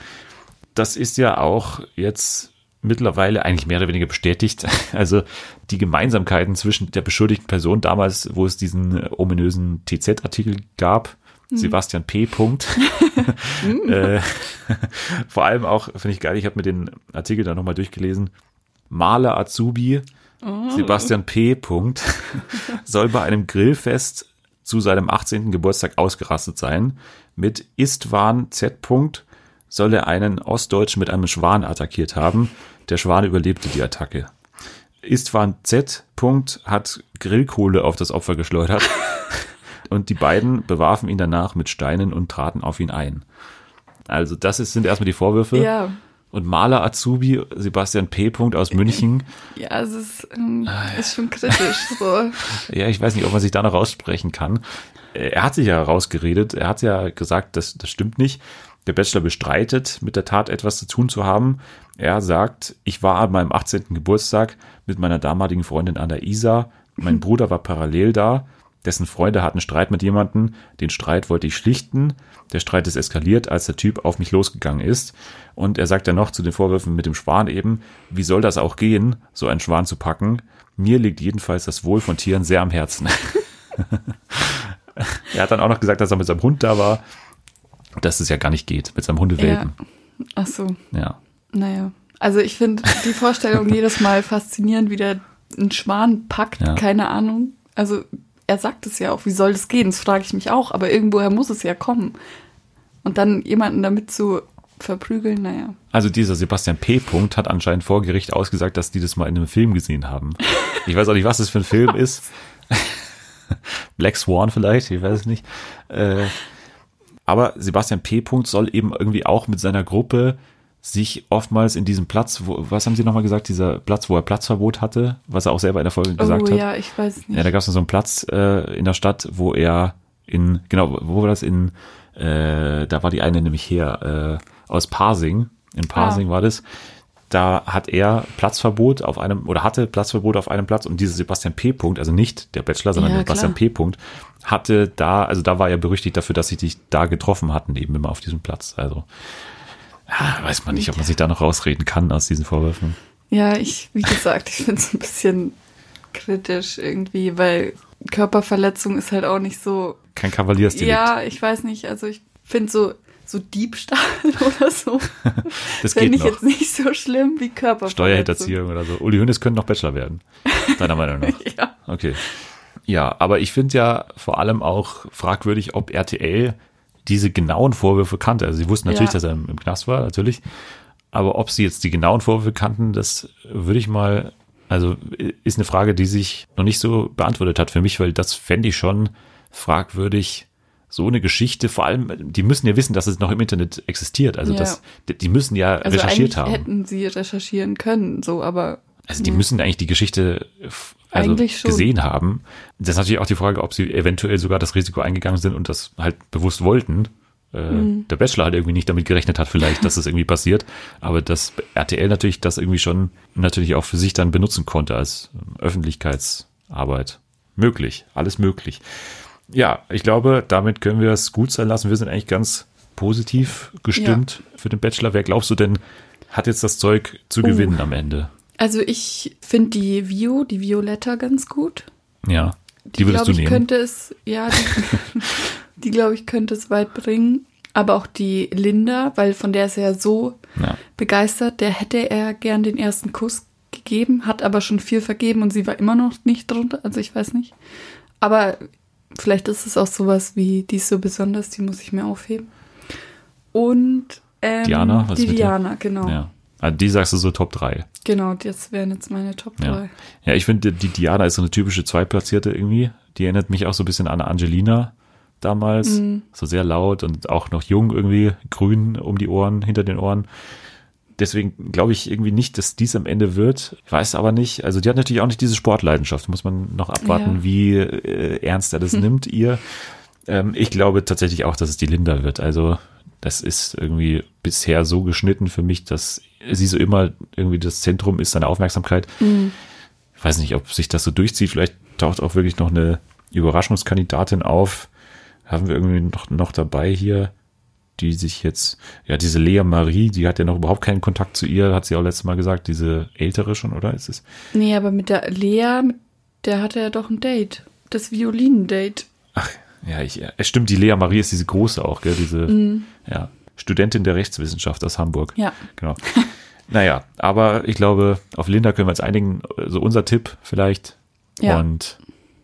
Das ist ja auch jetzt mittlerweile eigentlich mehr oder weniger bestätigt. Also die Gemeinsamkeiten zwischen der beschuldigten Person damals, wo es diesen äh, ominösen TZ-Artikel gab, mhm. Sebastian P. Punkt. Äh, vor allem auch, finde ich geil, ich habe mir den Artikel da nochmal durchgelesen. Maler Azubi, oh. Sebastian P. Punkt, soll bei einem Grillfest zu seinem 18. Geburtstag ausgerastet sein. Mit Istvan Z. soll er einen Ostdeutschen mit einem Schwan attackiert haben. Der Schwan überlebte die Attacke. Istvan Z. hat Grillkohle auf das Opfer geschleudert und die beiden bewarfen ihn danach mit Steinen und traten auf ihn ein. Also das ist, sind erstmal die Vorwürfe. Ja. Und Maler Azubi Sebastian P. aus München. Ja, es ist, ähm, ist schon kritisch. So. ja, ich weiß nicht, ob man sich da noch raussprechen kann. Er hat sich ja rausgeredet. Er hat ja gesagt, das, das stimmt nicht. Der Bachelor bestreitet, mit der Tat etwas zu tun zu haben. Er sagt, ich war an meinem 18. Geburtstag mit meiner damaligen Freundin an der Isar. Mein Bruder war parallel da. Dessen Freunde hatten Streit mit jemandem. Den Streit wollte ich schlichten. Der Streit ist eskaliert, als der Typ auf mich losgegangen ist. Und er sagt dann noch zu den Vorwürfen mit dem Schwan eben, wie soll das auch gehen, so einen Schwan zu packen? Mir liegt jedenfalls das Wohl von Tieren sehr am Herzen. er hat dann auch noch gesagt, dass er mit seinem Hund da war, dass es ja gar nicht geht, mit seinem Hundewelpen. Ja. Ach so. Ja. Naja. Also ich finde die Vorstellung jedes Mal faszinierend, wie der einen Schwan packt, ja. keine Ahnung. Also er sagt es ja auch, wie soll das gehen? Das frage ich mich auch, aber irgendwoher muss es ja kommen. Und dann jemanden damit zu verprügeln, naja. Also dieser Sebastian P. -Punkt hat anscheinend vor Gericht ausgesagt, dass die das mal in einem Film gesehen haben. Ich weiß auch nicht, was das für ein Film ist. Black Swan vielleicht, ich weiß es nicht. Äh, aber Sebastian P. -Punkt soll eben irgendwie auch mit seiner Gruppe sich oftmals in diesem Platz, wo, was haben Sie nochmal gesagt, dieser Platz, wo er Platzverbot hatte, was er auch selber in der Folge oh, gesagt hat. ja, ich weiß nicht. Ja, da gab es so einen Platz äh, in der Stadt, wo er in, genau, wo war das in, äh, da war die eine nämlich her, äh, aus Parsing, in Parsing ah. war das, da hat er Platzverbot auf einem, oder hatte Platzverbot auf einem Platz und dieser Sebastian P. -Punkt, also nicht der Bachelor, sondern ja, der Sebastian P. -Punkt, hatte da, also da war er berüchtigt dafür, dass sie dich da getroffen hatten, eben immer auf diesem Platz. Also ja, weiß man nicht, ob man sich da noch rausreden kann aus diesen Vorwürfen. Ja, ich, wie gesagt, ich finde es ein bisschen kritisch irgendwie, weil Körperverletzung ist halt auch nicht so. Kein Kavaliersdelikt. Ja, ich weiß nicht, also ich finde so, so Diebstahl oder so. das Fände ich noch. jetzt nicht so schlimm wie Körperverletzung. Steuerhinterziehung oder so. Uli Hönes könnte noch Bachelor werden. Deiner Meinung nach. ja. Okay. Ja, aber ich finde ja vor allem auch fragwürdig, ob RTL diese genauen Vorwürfe kannte. Also sie wussten natürlich, ja. dass er im, im Knast war, natürlich. Aber ob sie jetzt die genauen Vorwürfe kannten, das würde ich mal, also ist eine Frage, die sich noch nicht so beantwortet hat für mich, weil das fände ich schon fragwürdig. So eine Geschichte, vor allem, die müssen ja wissen, dass es noch im Internet existiert. Also ja. das, die müssen ja also recherchiert haben. Hätten sie recherchieren können, so, aber. Also die müssen eigentlich die Geschichte also gesehen haben. Das ist natürlich auch die Frage, ob sie eventuell sogar das Risiko eingegangen sind und das halt bewusst wollten. Äh, mhm. Der Bachelor halt irgendwie nicht damit gerechnet hat, vielleicht, dass das irgendwie passiert. Aber dass RTL natürlich das irgendwie schon natürlich auch für sich dann benutzen konnte als Öffentlichkeitsarbeit. Möglich, alles möglich. Ja, ich glaube, damit können wir es gut sein lassen. Wir sind eigentlich ganz positiv gestimmt für den Bachelor. Wer glaubst du denn, hat jetzt das Zeug zu Oh. gewinnen am Ende? Also ich finde die Vio, die Violetta ganz gut. Ja, die, würdest glaub du ich, nehmen. könnte es, ja, die, die glaube ich, könnte es weit bringen. Aber auch die Linda, weil von der ist er ja so ja. begeistert, der hätte er gern den ersten Kuss gegeben, hat aber schon viel vergeben und sie war immer noch nicht drunter, also ich weiß nicht. Aber vielleicht ist es auch sowas wie, die ist so besonders, die muss ich mir aufheben. Und ähm, Diana, was die? Diana, genau. ja. Also die sagst du so Top 3. Genau, das wären jetzt meine Top 3. Ja. Ja, ich finde, die Diana ist so eine typische Zweitplatzierte irgendwie. Die erinnert mich auch so ein bisschen an Angelina damals. Mhm. So sehr laut und auch noch jung irgendwie, grün um die Ohren, hinter den Ohren. Deswegen glaube ich irgendwie nicht, dass dies am Ende wird. Ich weiß aber nicht. Also die hat natürlich auch nicht diese Sportleidenschaft. Muss man noch abwarten, Ja. wie äh, ernst er das nimmt, ihr. Ähm, ich glaube tatsächlich auch, dass es die Linda wird. Also das ist irgendwie bisher so geschnitten für mich, dass sie so immer irgendwie das Zentrum ist, seine Aufmerksamkeit. Ich weiß nicht, ob sich das so durchzieht. Vielleicht taucht auch wirklich noch eine Überraschungskandidatin auf. Haben wir irgendwie noch, noch dabei hier, die sich jetzt, ja, diese Lea Marie, die hat ja noch überhaupt keinen Kontakt zu ihr, hat sie auch letztes Mal gesagt, diese ältere schon, oder? Ist es? Nee, aber mit der Lea, mit der hatte er doch ein Date. Das Violinen-Date. Ach, ja, ich, ja, es stimmt, die Lea Marie ist diese große auch, gell, diese, ja, Studentin der Rechtswissenschaft aus Hamburg. Ja. Genau. naja, aber ich glaube, auf Linda können wir uns einigen, so unser Tipp vielleicht. Ja. Und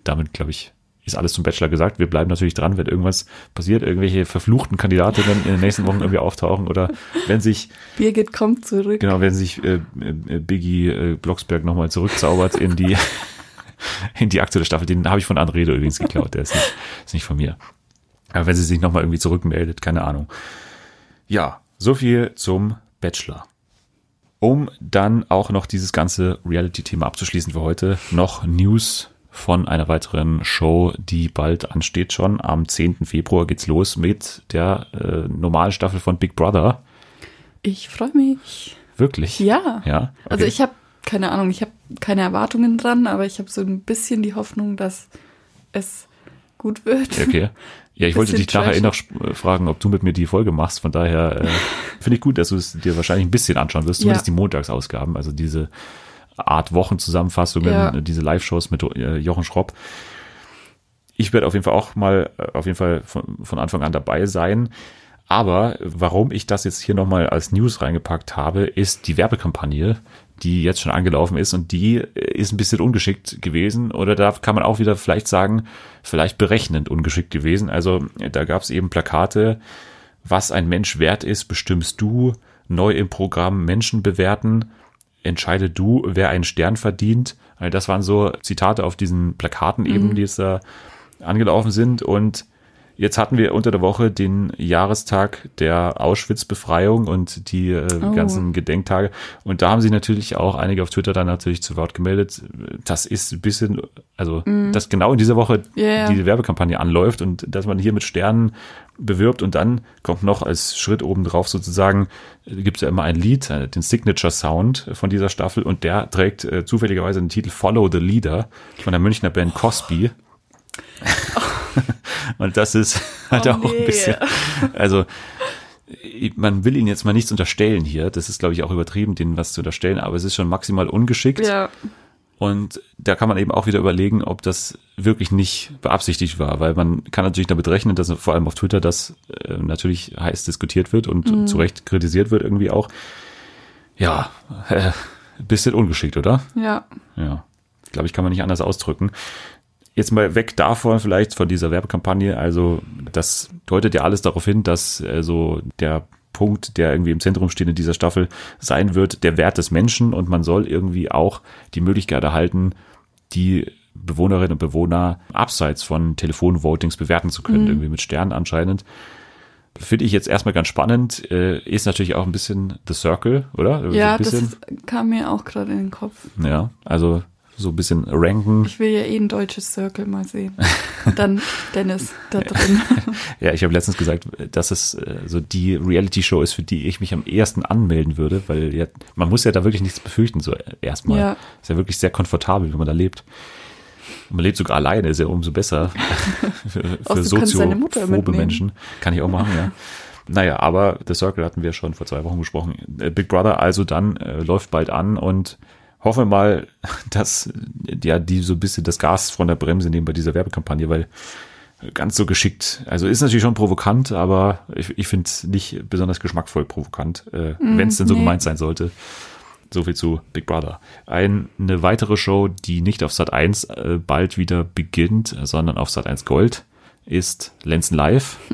damit, glaube ich, ist alles zum Bachelor gesagt. Wir bleiben natürlich dran, wenn irgendwas passiert, irgendwelche verfluchten Kandidatinnen in den nächsten Wochen irgendwie auftauchen oder wenn sich, Birgit kommt zurück. genau, wenn sich äh, äh, Biggie äh, Blocksberg nochmal zurückzaubert in die, in die aktuelle Staffel. Den habe ich von Anrede übrigens geklaut, der ist nicht, ist nicht von mir. Aber wenn sie sich nochmal irgendwie zurückmeldet, keine Ahnung. Ja, so viel zum Bachelor. Um dann auch noch dieses ganze Reality-Thema abzuschließen für heute, noch News von einer weiteren Show, die bald ansteht schon. Am 10. Februar geht's los mit der äh, normalen Staffel von Big Brother. Ich freue mich. Wirklich? Ja. Ja. Also okay. ich habe keine Ahnung, ich habe keine Erwartungen dran, aber ich habe so ein bisschen die Hoffnung, dass es gut wird. Okay. Ja, ich wollte dich nachher eh noch sp- fragen, ob du mit mir die Folge machst. Von daher äh, finde ich gut, dass du es dir wahrscheinlich ein bisschen anschauen wirst. Zumindest Ja. die Montagsausgaben, also diese Art Wochenzusammenfassungen, Ja. äh, diese Live-Shows mit äh, Jochen Schropp. Ich werde auf jeden Fall auch mal äh, auf jeden Fall von, von Anfang an dabei sein. Aber warum ich das jetzt hier nochmal als News reingepackt habe, ist die Werbekampagne, die jetzt schon angelaufen ist und die äh, ist ein bisschen ungeschickt gewesen oder da kann man auch wieder vielleicht sagen, vielleicht berechnend ungeschickt gewesen. Also da gab es eben Plakate, was ein Mensch wert ist, bestimmst du, neu im Programm Menschen bewerten, entscheide du, wer einen Stern verdient. Also das waren so Zitate auf diesen Plakaten eben, die jetzt da angelaufen sind und Jetzt hatten wir unter der Woche den Jahrestag der Auschwitz-Befreiung und die äh, Oh. ganzen Gedenktage. Und da haben sich natürlich auch einige auf Twitter dann natürlich zu Wort gemeldet. Das ist ein bisschen, also, dass genau in dieser Woche Ja, ja. die Werbekampagne anläuft und dass man hier mit Sternen bewirbt und dann kommt noch als Schritt obendrauf sozusagen, gibt es ja immer ein Lied, äh, den Signature Sound von dieser Staffel und der trägt äh, zufälligerweise den Titel Follow the Leader von der Münchner Band Cosby. Und das ist halt Oh, auch ein nee. bisschen, also man will ihnen jetzt mal nichts unterstellen hier. Das ist, glaube ich, auch übertrieben, denen was zu unterstellen, aber es ist schon maximal ungeschickt. Ja. Und da kann man eben auch wieder überlegen, ob das wirklich nicht beabsichtigt war, weil man kann natürlich damit rechnen, dass vor allem auf Twitter das äh, natürlich heiß diskutiert wird und zu Recht kritisiert wird irgendwie auch. Ja, äh, ein bisschen ungeschickt, oder? Ja. Ja, glaube ich, kann man nicht anders ausdrücken. Jetzt mal weg davon, vielleicht von dieser Werbekampagne. Also, das deutet ja alles darauf hin, dass äh, so der Punkt, der irgendwie im Zentrum steht in dieser Staffel, sein wird, der Wert des Menschen und man soll irgendwie auch die Möglichkeit erhalten, die Bewohnerinnen und Bewohner abseits von Telefonvotings bewerten zu können, irgendwie mit Sternen anscheinend. Finde ich jetzt erstmal ganz spannend. Äh, ist natürlich auch ein bisschen The Circle, oder? So Ja, bisschen, das kam mir auch gerade in den Kopf. ja, also so ein bisschen ranken. Ich will ja eh ein deutsches Circle mal sehen. Dann Dennis da drin. Ja, ich habe letztens gesagt, dass es äh, so die Reality-Show ist, für die ich mich am ehesten anmelden würde, weil ja, man muss ja da wirklich nichts befürchten, so äh, erstmal. Ja. Ist ja wirklich sehr komfortabel, wenn man da lebt. Und man lebt sogar alleine, ist ja umso besser für, für soziophobe. Menschen. Kann ich auch machen, ja. Naja, aber The Circle hatten wir schon vor zwei Wochen besprochen. Äh, Big Brother also dann äh, läuft bald an und hoffe mal, dass ja die so ein bisschen das Gas von der Bremse nehmen bei dieser Werbekampagne, weil ganz so geschickt. Also ist natürlich schon provokant, aber ich, ich finde es nicht besonders geschmackvoll provokant, äh, mm, wenn es denn so nee. gemeint sein sollte. So viel zu Big Brother. Ein, eine weitere Show, die nicht auf Sat 1 äh, bald wieder beginnt, sondern auf Sat 1 Gold, ist Lenzen Live.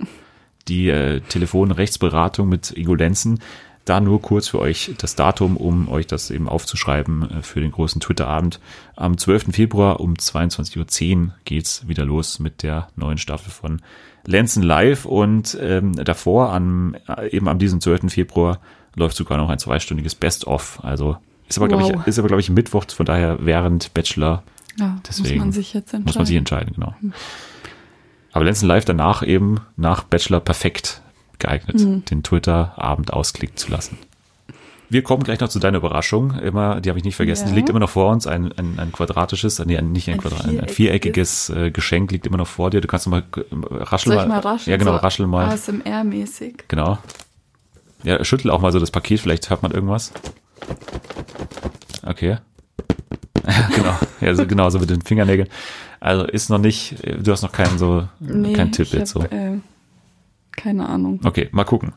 Die äh, Telefonrechtsberatung mit Ingo Lenzen. Da nur kurz für euch das Datum, um euch das eben aufzuschreiben äh, für den großen Twitter-Abend. Am 12. Februar um 22.10 Uhr geht's wieder los mit der neuen Staffel von Lenzen Live und ähm, davor, an, äh, eben am diesem 12. Februar, läuft sogar noch ein zweistündiges Best-of. Also ist aber, wow. glaube ich, ist aber, glaube ich, Mittwoch, von daher während Bachelor. Ja, Deswegen muss man sich jetzt entscheiden. Muss man sich entscheiden, genau. Hm. Aber Lenzen Live danach eben nach Bachelor perfekt geeignet, mhm. den Twitter-Abend ausklicken zu lassen. Wir kommen gleich noch zu deiner Überraschung. Immer, die habe ich nicht vergessen. Ja. Die liegt immer noch vor uns. Ein, ein, ein quadratisches, nee, nicht ein, ein Quadrat, ein, viereckiges äh, Geschenk liegt immer noch vor dir. Du kannst mal äh, rascheln. Soll ich mal rascheln? Ja, genau, so raschel mal. ASMR-mäßig. Genau. Ja, schüttel auch mal so das Paket. Vielleicht hört man irgendwas. Okay. Ja, genau. Ja, so, genau, so mit den Fingernägeln. Also ist noch nicht, du hast noch keinen so, nee, keinen Tipp jetzt so. Äh, keine Ahnung. Okay, mal gucken.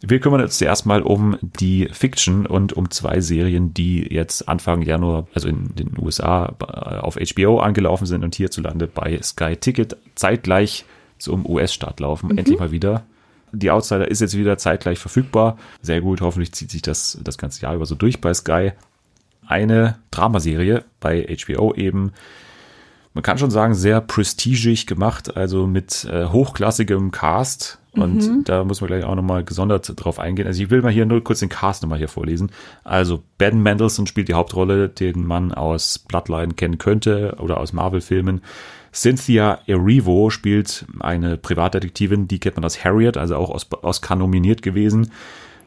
Wir kümmern uns zuerst mal um die Fiction und um zwei Serien, die jetzt Anfang Januar, also in den USA auf HBO angelaufen sind und hierzulande bei Sky Ticket zeitgleich zum US-Start laufen. Mhm. Endlich mal wieder. Die Outsider ist jetzt wieder zeitgleich verfügbar. Sehr gut, hoffentlich zieht sich das das ganze Jahr über so durch bei Sky. Eine Dramaserie bei HBO eben, man kann schon sagen, sehr prestigig gemacht, also mit äh, hochklassigem Cast. Und mhm. da muss man gleich auch nochmal gesondert drauf eingehen. Also ich will mal hier nur kurz den Cast nochmal hier vorlesen. Also Ben Mendelssohn spielt die Hauptrolle, den man aus Bloodline kennen könnte oder aus Marvel-Filmen. Cynthia Erivo spielt eine Privatdetektivin, die kennt man aus Harriet, also auch aus Oscar nominiert gewesen.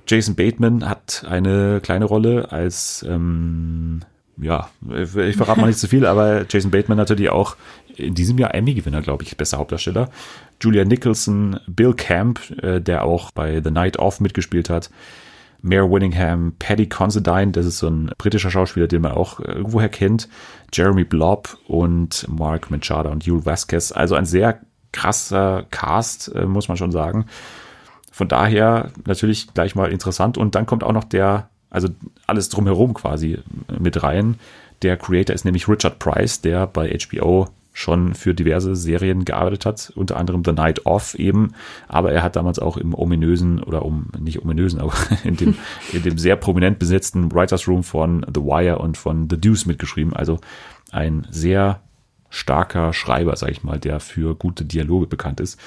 Jason Bateman hat eine kleine Rolle als ähm, ja, ich verrate mal nicht zu viel, aber Jason Bateman natürlich auch in diesem Jahr Emmy-Gewinner, glaube ich, bester Hauptdarsteller. Julia Nicholson, Bill Camp, äh, der auch bei The Night Off mitgespielt hat. Mayor Winningham, Paddy Considine, das ist so ein britischer Schauspieler, den man auch irgendwoher kennt. Jeremy Blob und Mark Machado und Yul Vasquez. Also ein sehr krasser Cast, äh, muss man schon sagen. Von daher natürlich gleich mal interessant. Und dann kommt auch noch der also alles drumherum quasi mit rein. Der Creator ist nämlich Richard Price, der bei HBO schon für diverse Serien gearbeitet hat, unter anderem The Night Off eben, aber er hat damals auch im ominösen oder um nicht ominösen, aber in dem, in dem sehr prominent besetzten Writers Room von The Wire und von The Deuce mitgeschrieben. Also ein sehr starker Schreiber, sag ich mal, der für gute Dialoge bekannt ist.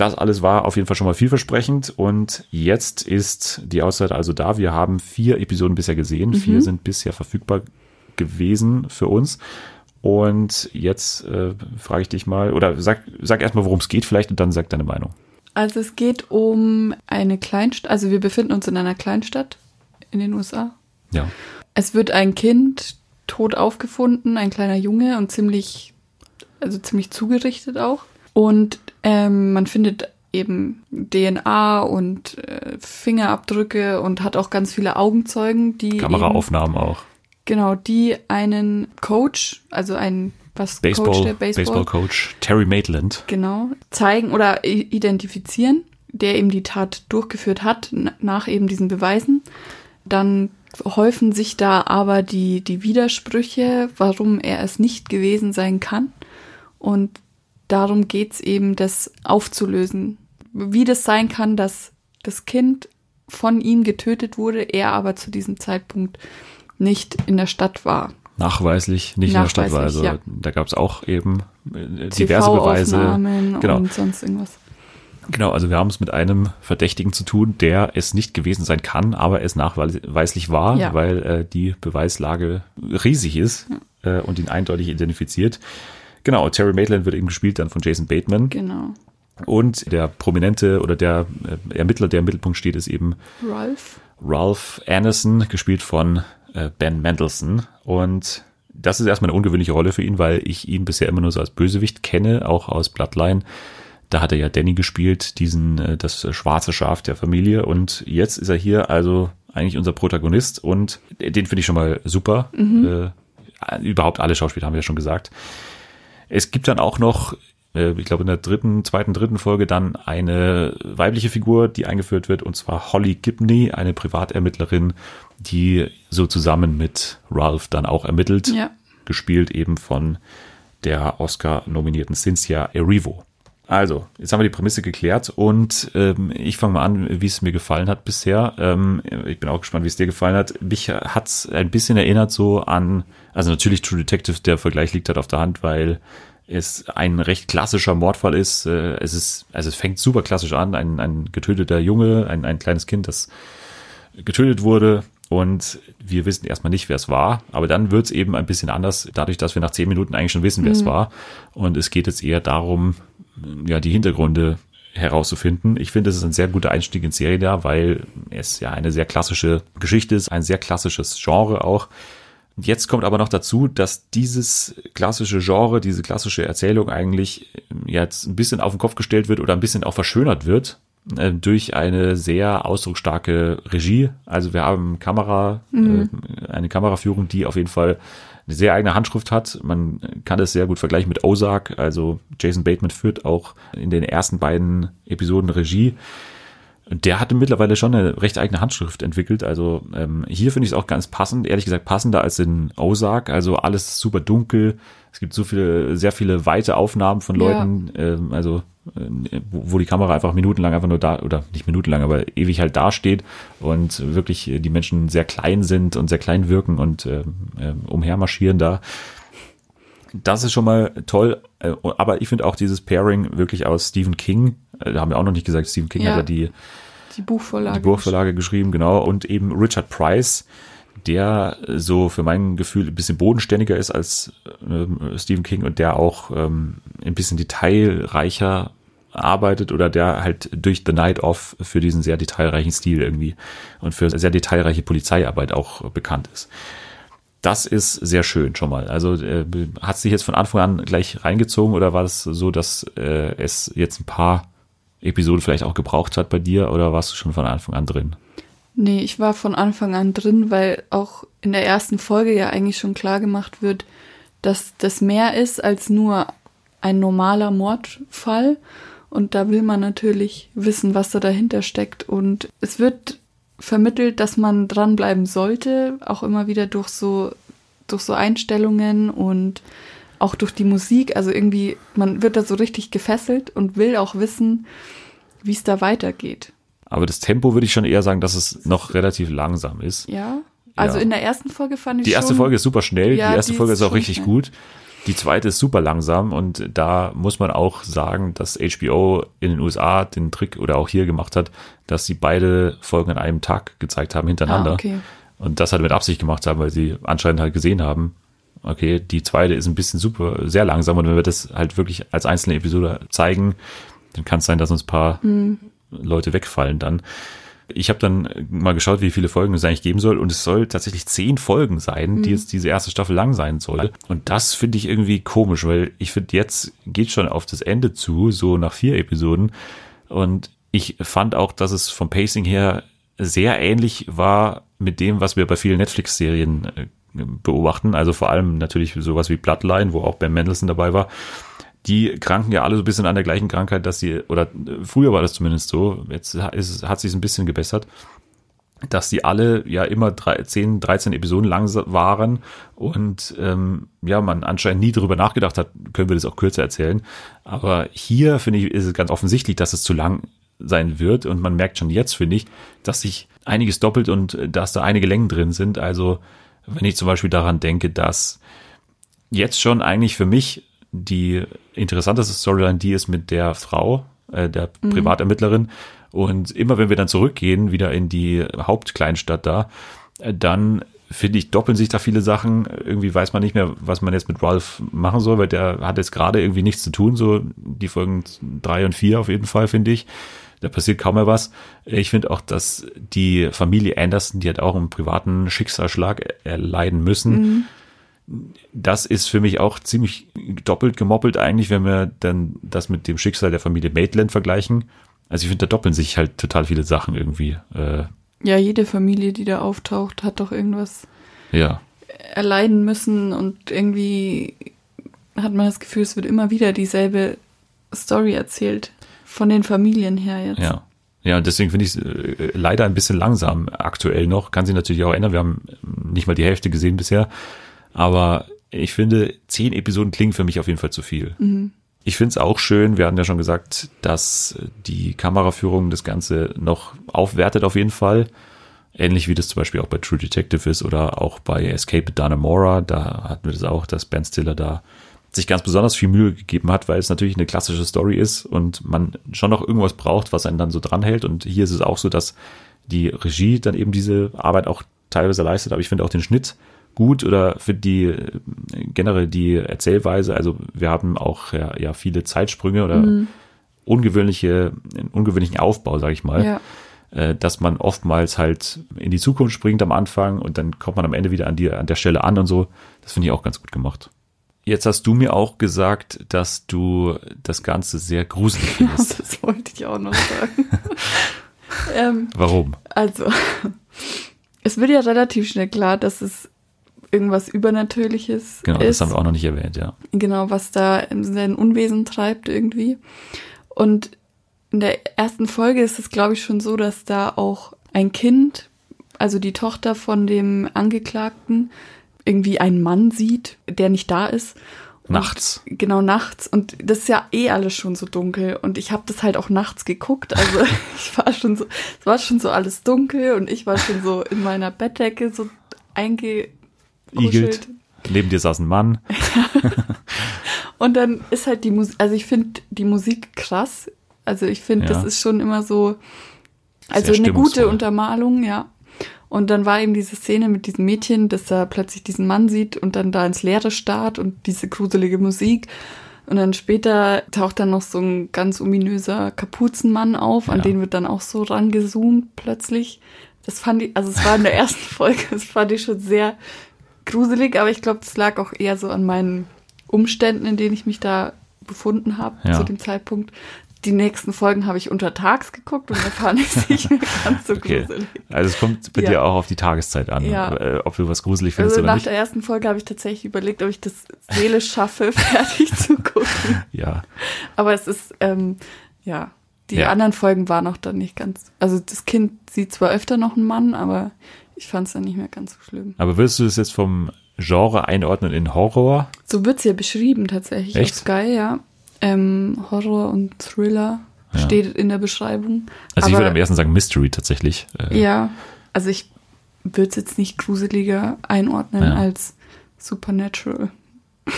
Das alles war auf jeden Fall schon mal vielversprechend und jetzt ist die Auszeit also da. Wir haben vier Episoden bisher gesehen. Mhm. Vier sind bisher verfügbar gewesen für uns. Und jetzt äh, frage ich dich mal, oder sag, sag erstmal, worum es geht vielleicht und dann sag deine Meinung. Also es geht um eine Kleinstadt, also wir befinden uns in einer Kleinstadt in den USA. Ja. Es wird ein Kind tot aufgefunden, ein kleiner Junge und ziemlich, also ziemlich zugerichtet auch. Und ähm, man findet eben DNA und äh, Fingerabdrücke und hat auch ganz viele Augenzeugen, die. Kameraaufnahmen eben, auch. Genau, die einen Coach, also einen was Baseball, Coach der Baseball, Baseball Coach Terry Maitland. Genau, zeigen oder identifizieren, der eben die Tat durchgeführt hat, nach eben diesen Beweisen. Dann häufen sich da aber die, die Widersprüche, warum er es nicht gewesen sein kann. Und darum geht es eben, das aufzulösen. Wie das sein kann, dass das Kind von ihm getötet wurde, er aber zu diesem Zeitpunkt nicht in der Stadt war. Nachweislich nicht Nachweislich, in der Stadt war. Also ja. da gab es auch eben äh, diverse Beweise. Genau. Und sonst irgendwas. Genau, also wir haben es mit einem Verdächtigen zu tun, der es nicht gewesen sein kann, aber es nachweislich war, ja. weil äh, die Beweislage riesig ist ja. äh, und ihn eindeutig identifiziert. Genau, Terry Maitland wird eben gespielt dann von Jason Bateman. Genau. Und der Prominente oder der äh, Ermittler, der im Mittelpunkt steht, ist eben Ralph. Ralph Anderson, gespielt von äh, Ben Mendelssohn. Und das ist erstmal eine ungewöhnliche Rolle für ihn, weil ich ihn bisher immer nur so als Bösewicht kenne, auch aus Bloodline. Da hat er ja Danny gespielt, diesen, äh, das schwarze Schaf der Familie. Und jetzt ist er hier also eigentlich unser Protagonist und den finde ich schon mal super. Mhm. Äh, überhaupt alle Schauspieler haben wir ja schon gesagt. Es gibt dann auch noch, äh, ich glaube in der dritten, zweiten, dritten Folge dann eine weibliche Figur, die eingeführt wird, und zwar Holly Gibney, eine Privatermittlerin, die so zusammen mit Ralph dann auch ermittelt, ja. gespielt eben von der Oscar-nominierten Cynthia Erivo. Also, jetzt haben wir die Prämisse geklärt und ähm, ich fange mal an, wie es mir gefallen hat bisher. Ähm, ich bin auch gespannt, wie es dir gefallen hat. Mich hat's ein bisschen erinnert so an, also natürlich True Detective, der Vergleich liegt halt auf der Hand, weil es ein recht klassischer Mordfall ist. Äh, es ist, also es fängt super klassisch an, ein, ein getöteter Junge, ein, ein kleines Kind, das getötet wurde, und wir wissen erstmal nicht, wer es war, aber dann wird es eben ein bisschen anders, dadurch, dass wir nach zehn Minuten eigentlich schon wissen, wer es mhm. war. Und es geht jetzt eher darum, ja, die Hintergründe herauszufinden. Ich finde, es ist ein sehr guter Einstieg in Serie da, weil es ja eine sehr klassische Geschichte ist, ein sehr klassisches Genre auch. Jetzt kommt aber noch dazu, dass dieses klassische Genre, diese klassische Erzählung eigentlich jetzt ein bisschen auf den Kopf gestellt wird oder ein bisschen auch verschönert wird äh, durch eine sehr ausdrucksstarke Regie. Also wir haben Kamera, mhm. äh, eine Kameraführung, die auf jeden Fall eine sehr eigene Handschrift hat. Man kann das sehr gut vergleichen mit Ozark. Also Jason Bateman führt auch in den ersten beiden Episoden Regie. Der hatte mittlerweile schon eine recht eigene Handschrift entwickelt. Also ähm, hier finde ich es auch ganz passend, ehrlich gesagt passender als in Ozark. Also alles super dunkel. Es gibt so viele, sehr viele weite Aufnahmen von Leuten. Ja. Ähm, also äh, wo die Kamera einfach minutenlang einfach nur da, oder nicht minutenlang, aber ewig halt dasteht und wirklich die Menschen sehr klein sind und sehr klein wirken und äh, äh, umhermarschieren da. Das ist schon mal toll, äh, aber ich finde auch dieses Pairing wirklich aus Stephen King, äh, da haben wir auch noch nicht gesagt, Stephen King ja, hat ja die, die Buchvorlage, die Buchvorlage geschrieben, genau, und eben Richard Price, der so für mein Gefühl ein bisschen bodenständiger ist als äh, Stephen King und der auch ähm, ein bisschen detailreicher arbeitet oder der halt durch The Night Off für diesen sehr detailreichen Stil irgendwie und für sehr detailreiche Polizeiarbeit auch bekannt ist. Das ist sehr schön schon mal. Also äh, hat sich jetzt von Anfang an gleich reingezogen oder war es so, dass äh, es jetzt ein paar Episoden vielleicht auch gebraucht hat bei dir oder warst du schon von Anfang an drin? Nee, ich war von Anfang an drin, weil auch in der ersten Folge ja eigentlich schon klar gemacht wird, dass das mehr ist als nur ein normaler Mordfall. Und da will man natürlich wissen, was da dahinter steckt. Und es wird vermittelt, dass man dranbleiben sollte, auch immer wieder durch so, durch so Einstellungen und auch durch die Musik. Also irgendwie, man wird da so richtig gefesselt und will auch wissen, wie es da weitergeht. Aber das Tempo würde ich schon eher sagen, dass es noch relativ langsam ist. Ja. Also ja. in der ersten Folge fand ich Die erste schon, Folge ist super schnell, ja, die erste die Folge ist, ist auch richtig schnell. gut. Die zweite ist super langsam und da muss man auch sagen, dass HBO in den USA den Trick oder auch hier gemacht hat, dass sie beide Folgen an einem Tag gezeigt haben hintereinander. Ah, okay. Und das halt mit Absicht gemacht haben, weil sie anscheinend halt gesehen haben, okay, die zweite ist ein bisschen super, sehr langsam und wenn wir das halt wirklich als einzelne Episode zeigen, dann kann es sein, dass uns paar mhm. Leute wegfallen dann. Ich habe dann mal geschaut, wie viele Folgen es eigentlich geben soll und es soll tatsächlich zehn Folgen sein, mhm. die jetzt diese erste Staffel lang sein soll. Und das finde ich irgendwie komisch, weil ich finde, jetzt geht schon auf das Ende zu, so nach vier Episoden. Und ich fand auch, dass es vom Pacing her sehr ähnlich war mit dem, was wir bei vielen Netflix-Serien äh, beobachten. Also vor allem natürlich sowas wie Bloodline, wo auch Ben Mendelssohn dabei war die kranken ja alle so ein bisschen an der gleichen Krankheit, dass sie, oder früher war das zumindest so, jetzt ist, hat sich ein bisschen gebessert, dass sie alle ja immer drei, 10, 13 Episoden lang waren und ähm, ja, man anscheinend nie darüber nachgedacht hat, können wir das auch kürzer erzählen. Aber hier, finde ich, ist es ganz offensichtlich, dass es zu lang sein wird und man merkt schon jetzt, finde ich, dass sich einiges doppelt und dass da einige Längen drin sind. Also wenn ich zum Beispiel daran denke, dass jetzt schon eigentlich für mich die interessanteste Storyline, die ist mit der Frau, äh, der mhm. Privatermittlerin. Und immer wenn wir dann zurückgehen, wieder in die Hauptkleinstadt da, äh, dann finde ich, doppeln sich da viele Sachen. Irgendwie weiß man nicht mehr, was man jetzt mit Ralph machen soll, weil der hat jetzt gerade irgendwie nichts zu tun, so die Folgen drei und vier auf jeden Fall, finde ich. Da passiert kaum mehr was. Ich finde auch, dass die Familie Anderson, die hat auch einen privaten Schicksalsschlag erleiden müssen. Mhm das ist für mich auch ziemlich doppelt gemoppelt eigentlich, wenn wir dann das mit dem Schicksal der Familie Maitland vergleichen. Also ich finde, da doppeln sich halt total viele Sachen irgendwie. Äh, Ja, jede Familie, die da auftaucht, hat doch irgendwas ja, erleiden müssen und irgendwie hat man das Gefühl, es wird immer wieder dieselbe Story erzählt. Von den Familien her jetzt. ja. Ja, und deswegen finde ich es äh, leider ein bisschen langsam aktuell noch. Kann sich natürlich auch ändern. Wir haben nicht mal die Hälfte gesehen bisher. Aber ich finde, zehn Episoden klingen für mich auf jeden Fall zu viel. Ich finde es auch schön, wir hatten ja schon gesagt, dass die Kameraführung das Ganze noch aufwertet auf jeden Fall. Ähnlich wie das zum Beispiel auch bei True Detective ist oder auch bei Escape at Dannemora. Da hatten wir das auch, dass Ben Stiller da sich ganz besonders viel Mühe gegeben hat, weil es natürlich eine klassische Story ist und man schon noch irgendwas braucht, was einen dann so dranhält. Und hier ist es auch so, dass die Regie dann eben diese Arbeit auch teilweise leistet, aber ich finde auch den Schnitt gut oder für die äh, generell die Erzählweise. Also wir haben auch ja, ja viele Zeitsprünge oder ungewöhnliche, einen ungewöhnlichen Aufbau, sage ich mal Ja. äh, dass man oftmals halt in die Zukunft springt am Anfang und dann kommt man am Ende wieder an, die, an der Stelle an und so. Das finde ich auch ganz gut gemacht. Jetzt hast du mir auch gesagt, dass du das Ganze sehr gruselig findest. Das wollte ich auch noch sagen. ähm, Warum? also, es wird ja relativ schnell klar, dass es irgendwas Übernatürliches Genau, ist. das haben wir auch noch nicht erwähnt, ja. Genau, was da sein Unwesen treibt irgendwie. Und in der ersten Folge ist es, glaube ich, schon so, dass da auch ein Kind, also die Tochter von dem Angeklagten, irgendwie einen Mann sieht, der nicht da ist. Und Nachts. Genau, nachts. Und das ist ja eh alles schon so dunkel. Und ich habe das halt auch nachts geguckt. Also ich war schon so, es war schon so alles dunkel und ich war schon so in meiner Bettdecke so eingekuschelt. Igelt. Neben dir saß ein Mann. Und dann ist halt die Musik, also ich finde die Musik krass. Also ich finde, Ja. das ist schon immer so, also Sehr eine gute. Untermalung, ja. Und dann war eben diese Szene mit diesem Mädchen, das er plötzlich diesen Mann sieht und dann da ins Leere starrt und diese gruselige Musik. Und dann später taucht dann noch so ein ganz ominöser Kapuzenmann auf, an Ja. den wird dann auch so rangezoomt plötzlich. Das fand ich, also es war in der ersten Folge, das fand ich schon sehr gruselig, aber ich glaube, das lag auch eher so an meinen Umständen, in denen ich mich da befunden habe Ja. zu dem Zeitpunkt. Die nächsten Folgen habe ich untertags geguckt und da fand ich es nicht mehr ganz so Okay. gruselig. Also es kommt bei Ja. dir auch auf die Tageszeit an, Ja. äh, ob du was gruselig findest Also oder nach nicht. der ersten Folge habe ich tatsächlich überlegt, ob ich das seelisch schaffe, fertig zu gucken. Ja, Aber es ist, ähm, ja, die anderen Folgen waren auch dann nicht ganz. Also das Kind sieht zwar öfter noch einen Mann, aber ich fand es dann nicht mehr ganz so schlimm. aber würdest du es jetzt vom Genre einordnen in Horror? So wird's ja beschrieben tatsächlich Echt? auf Sky, ja. Ähm, Horror und Thriller Ja. steht in der Beschreibung. Also ich Aber- würde am ersten sagen Mystery tatsächlich. Äh, Ja, also ich würde es jetzt nicht gruseliger einordnen Ja. als Supernatural.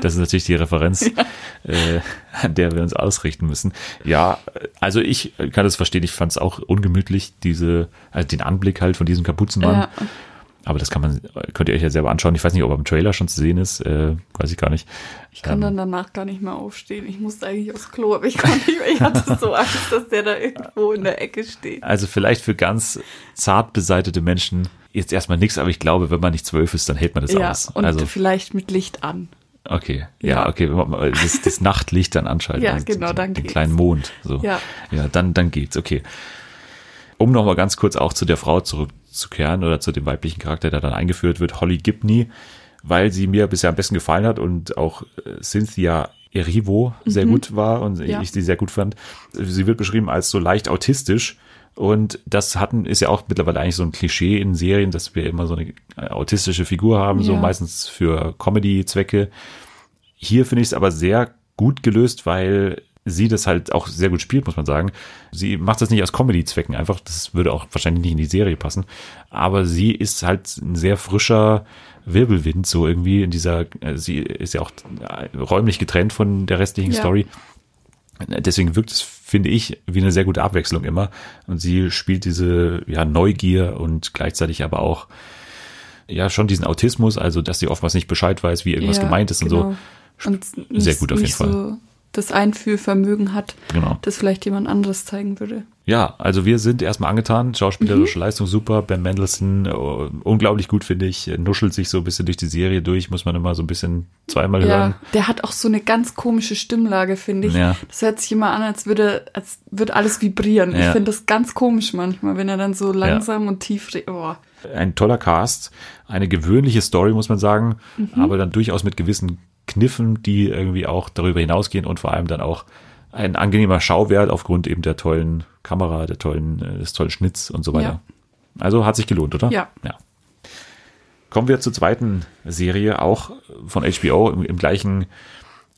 Das ist natürlich die Referenz, äh, an der wir uns ausrichten müssen. Ja, also ich kann das verstehen. Ich fand es auch ungemütlich, diese, also den Anblick halt von diesem Kapuzenmann. Ja, Aber das kann man, könnt ihr euch ja selber anschauen. Ich weiß nicht, ob er im Trailer schon zu sehen ist. Äh, weiß ich gar nicht. ich kann Ähm, dann danach gar nicht mehr aufstehen. Ich musste eigentlich aufs Klo, aber ich konnte nicht mehr. Ich hatte so Angst, dass der da irgendwo in der Ecke steht. Also vielleicht für ganz zart beseitete Menschen jetzt erstmal nichts, aber ich glaube, wenn man nicht zwölf ist, dann hält man das Ja, aus. und Also vielleicht mit Licht an. okay, ja, Ja. okay, wenn man mal das, das Nachtlicht dann anschalten. Ja, also genau, den, dann den geht's. kleinen Mond. So. Ja. ja, dann dann geht's. Okay. Um noch mal ganz kurz auch zu der Frau zurückzukehren oder zu dem weiblichen Charakter, der dann eingeführt wird, Holly Gibney, weil sie mir bisher am besten gefallen hat und auch äh, Cynthia Erivo sehr gut war und Mhm. Ja. ich sie sehr gut fand. Sie wird beschrieben als so leicht autistisch und das hatten ist ja auch mittlerweile eigentlich so ein Klischee in Serien, dass wir immer so eine äh, autistische Figur haben, so Ja. meistens für Comedy-Zwecke. Hier finde ich es aber sehr gut gelöst, weil sie das halt auch sehr gut spielt, muss man sagen. Sie macht das nicht aus Comedy-Zwecken einfach, das würde auch wahrscheinlich nicht in die Serie passen, aber sie ist halt ein sehr frischer Wirbelwind, so irgendwie in dieser, äh, sie ist ja auch äh, räumlich getrennt von der restlichen Ja. Story. Deswegen wirkt es, finde ich, wie eine sehr gute Abwechslung immer. Und sie spielt diese ja, Neugier und gleichzeitig aber auch ja schon diesen Autismus, also dass sie oftmals nicht Bescheid weiß, wie irgendwas Ja, gemeint ist und genau. so. Und Sehr nicht- gut auf jeden Fall. So das Einfühlvermögen hat, Genau. das vielleicht jemand anderes zeigen würde. Ja, also wir sind erstmal angetan. Schauspielerische Mhm. Leistung super. Ben Mendelssohn, äh, unglaublich gut, finde ich. Nuschelt sich so ein bisschen durch die Serie durch, muss man immer so ein bisschen zweimal hören. Ja, der hat auch so eine ganz komische Stimmlage, finde ich. Ja. Das hört sich immer an, als würde, als würde alles vibrieren. Ich Ja. finde das ganz komisch manchmal, wenn er dann so langsam und tief. Oh. Ein toller Cast, eine gewöhnliche Story, muss man sagen, Mhm. aber dann durchaus mit gewissen Kniffen, die irgendwie auch darüber hinausgehen und vor allem dann auch ein angenehmer Schauwert aufgrund eben der tollen Kamera, der tollen, äh, des tollen Schnitts und so weiter. Also hat sich gelohnt, oder? Ja. ja. Kommen wir zur zweiten Serie, auch von HBO im, im gleichen,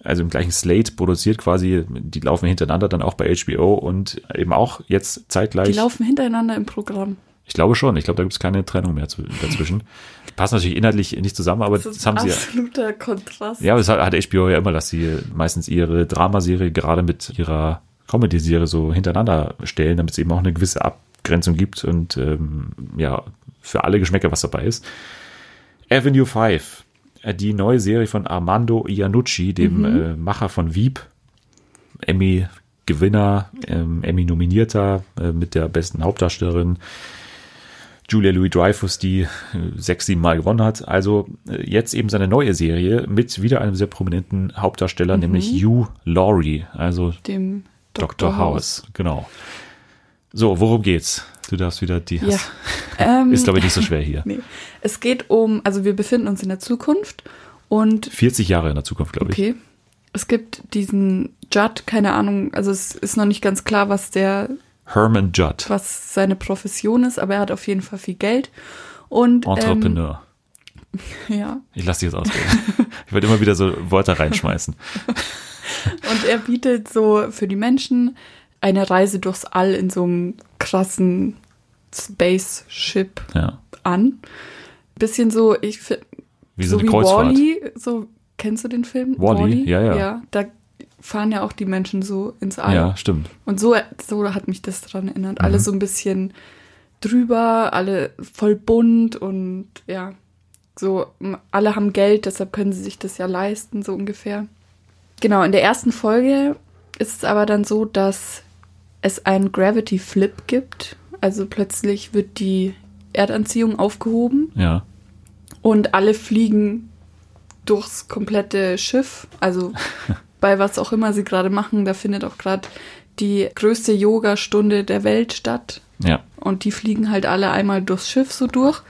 also im gleichen Slate produziert quasi. Die laufen hintereinander dann auch bei HBO und eben auch jetzt zeitgleich. Die laufen hintereinander im Programm. Ich glaube schon. Ich glaube, da gibt es keine Trennung mehr dazwischen. Passt natürlich inhaltlich nicht zusammen, aber Das das, haben sie ja. absoluter Kontrast. Ja, aber das hat, HBO ja immer, dass sie meistens ihre Dramaserie gerade mit ihrer Comedy-Serie so hintereinander stellen, damit es eben auch eine gewisse Abgrenzung gibt und ähm, ja, für alle Geschmäcker was dabei ist. Avenue 5, äh, die neue Serie von Armando Iannucci, dem äh, Macher von Veep, Emmy-Gewinner, ähm, Emmy-Nominierter äh, mit der besten Hauptdarstellerin. Julia Louis Dreyfus, die äh, sechs, sieben Mal gewonnen hat. Also äh, jetzt eben seine neue Serie mit wieder einem sehr prominenten Hauptdarsteller, nämlich Hugh Laurie, also Dem Dr. House. Genau. So, worum geht's? Du darfst wieder die. Ja. Ähm, Ist, glaube ich, nicht so schwer hier. nee. Es geht um, also wir befinden uns in der Zukunft und 40 Jahre in der Zukunft, glaube ich. okay, es gibt diesen Judd, keine Ahnung, also es ist noch nicht ganz klar, was der, Herman Judd, was seine Profession ist, aber er hat auf jeden Fall viel Geld und Entrepreneur. Ähm, ja, Ich lasse dich jetzt ausreden. ich wollte immer wieder so Wörter reinschmeißen. Und er bietet so für die Menschen eine Reise durchs All in so einem krassen Spaceship Ja. an. Bisschen so, ich finde, Wie so, so eine wie Kreuzfahrt. Wally, so, kennst du den Film? Wall-E? Ja, ja. Ja, da fahren ja auch die Menschen so ins All. Ja, stimmt. Und so, so hat mich das daran erinnert. Mhm. Alle so ein bisschen drüber, alle voll bunt und ja, so, alle haben Geld, deshalb können sie sich das ja leisten, so ungefähr. Genau, in der ersten Folge ist es aber dann so, dass es einen Gravity Flip gibt. Also plötzlich wird die Erdanziehung aufgehoben Ja. und alle fliegen durchs komplette Schiff. Also bei was auch immer sie gerade machen, da findet auch gerade die größte Yoga-Stunde der Welt statt. Ja. Und die fliegen halt alle einmal durchs Schiff so durch.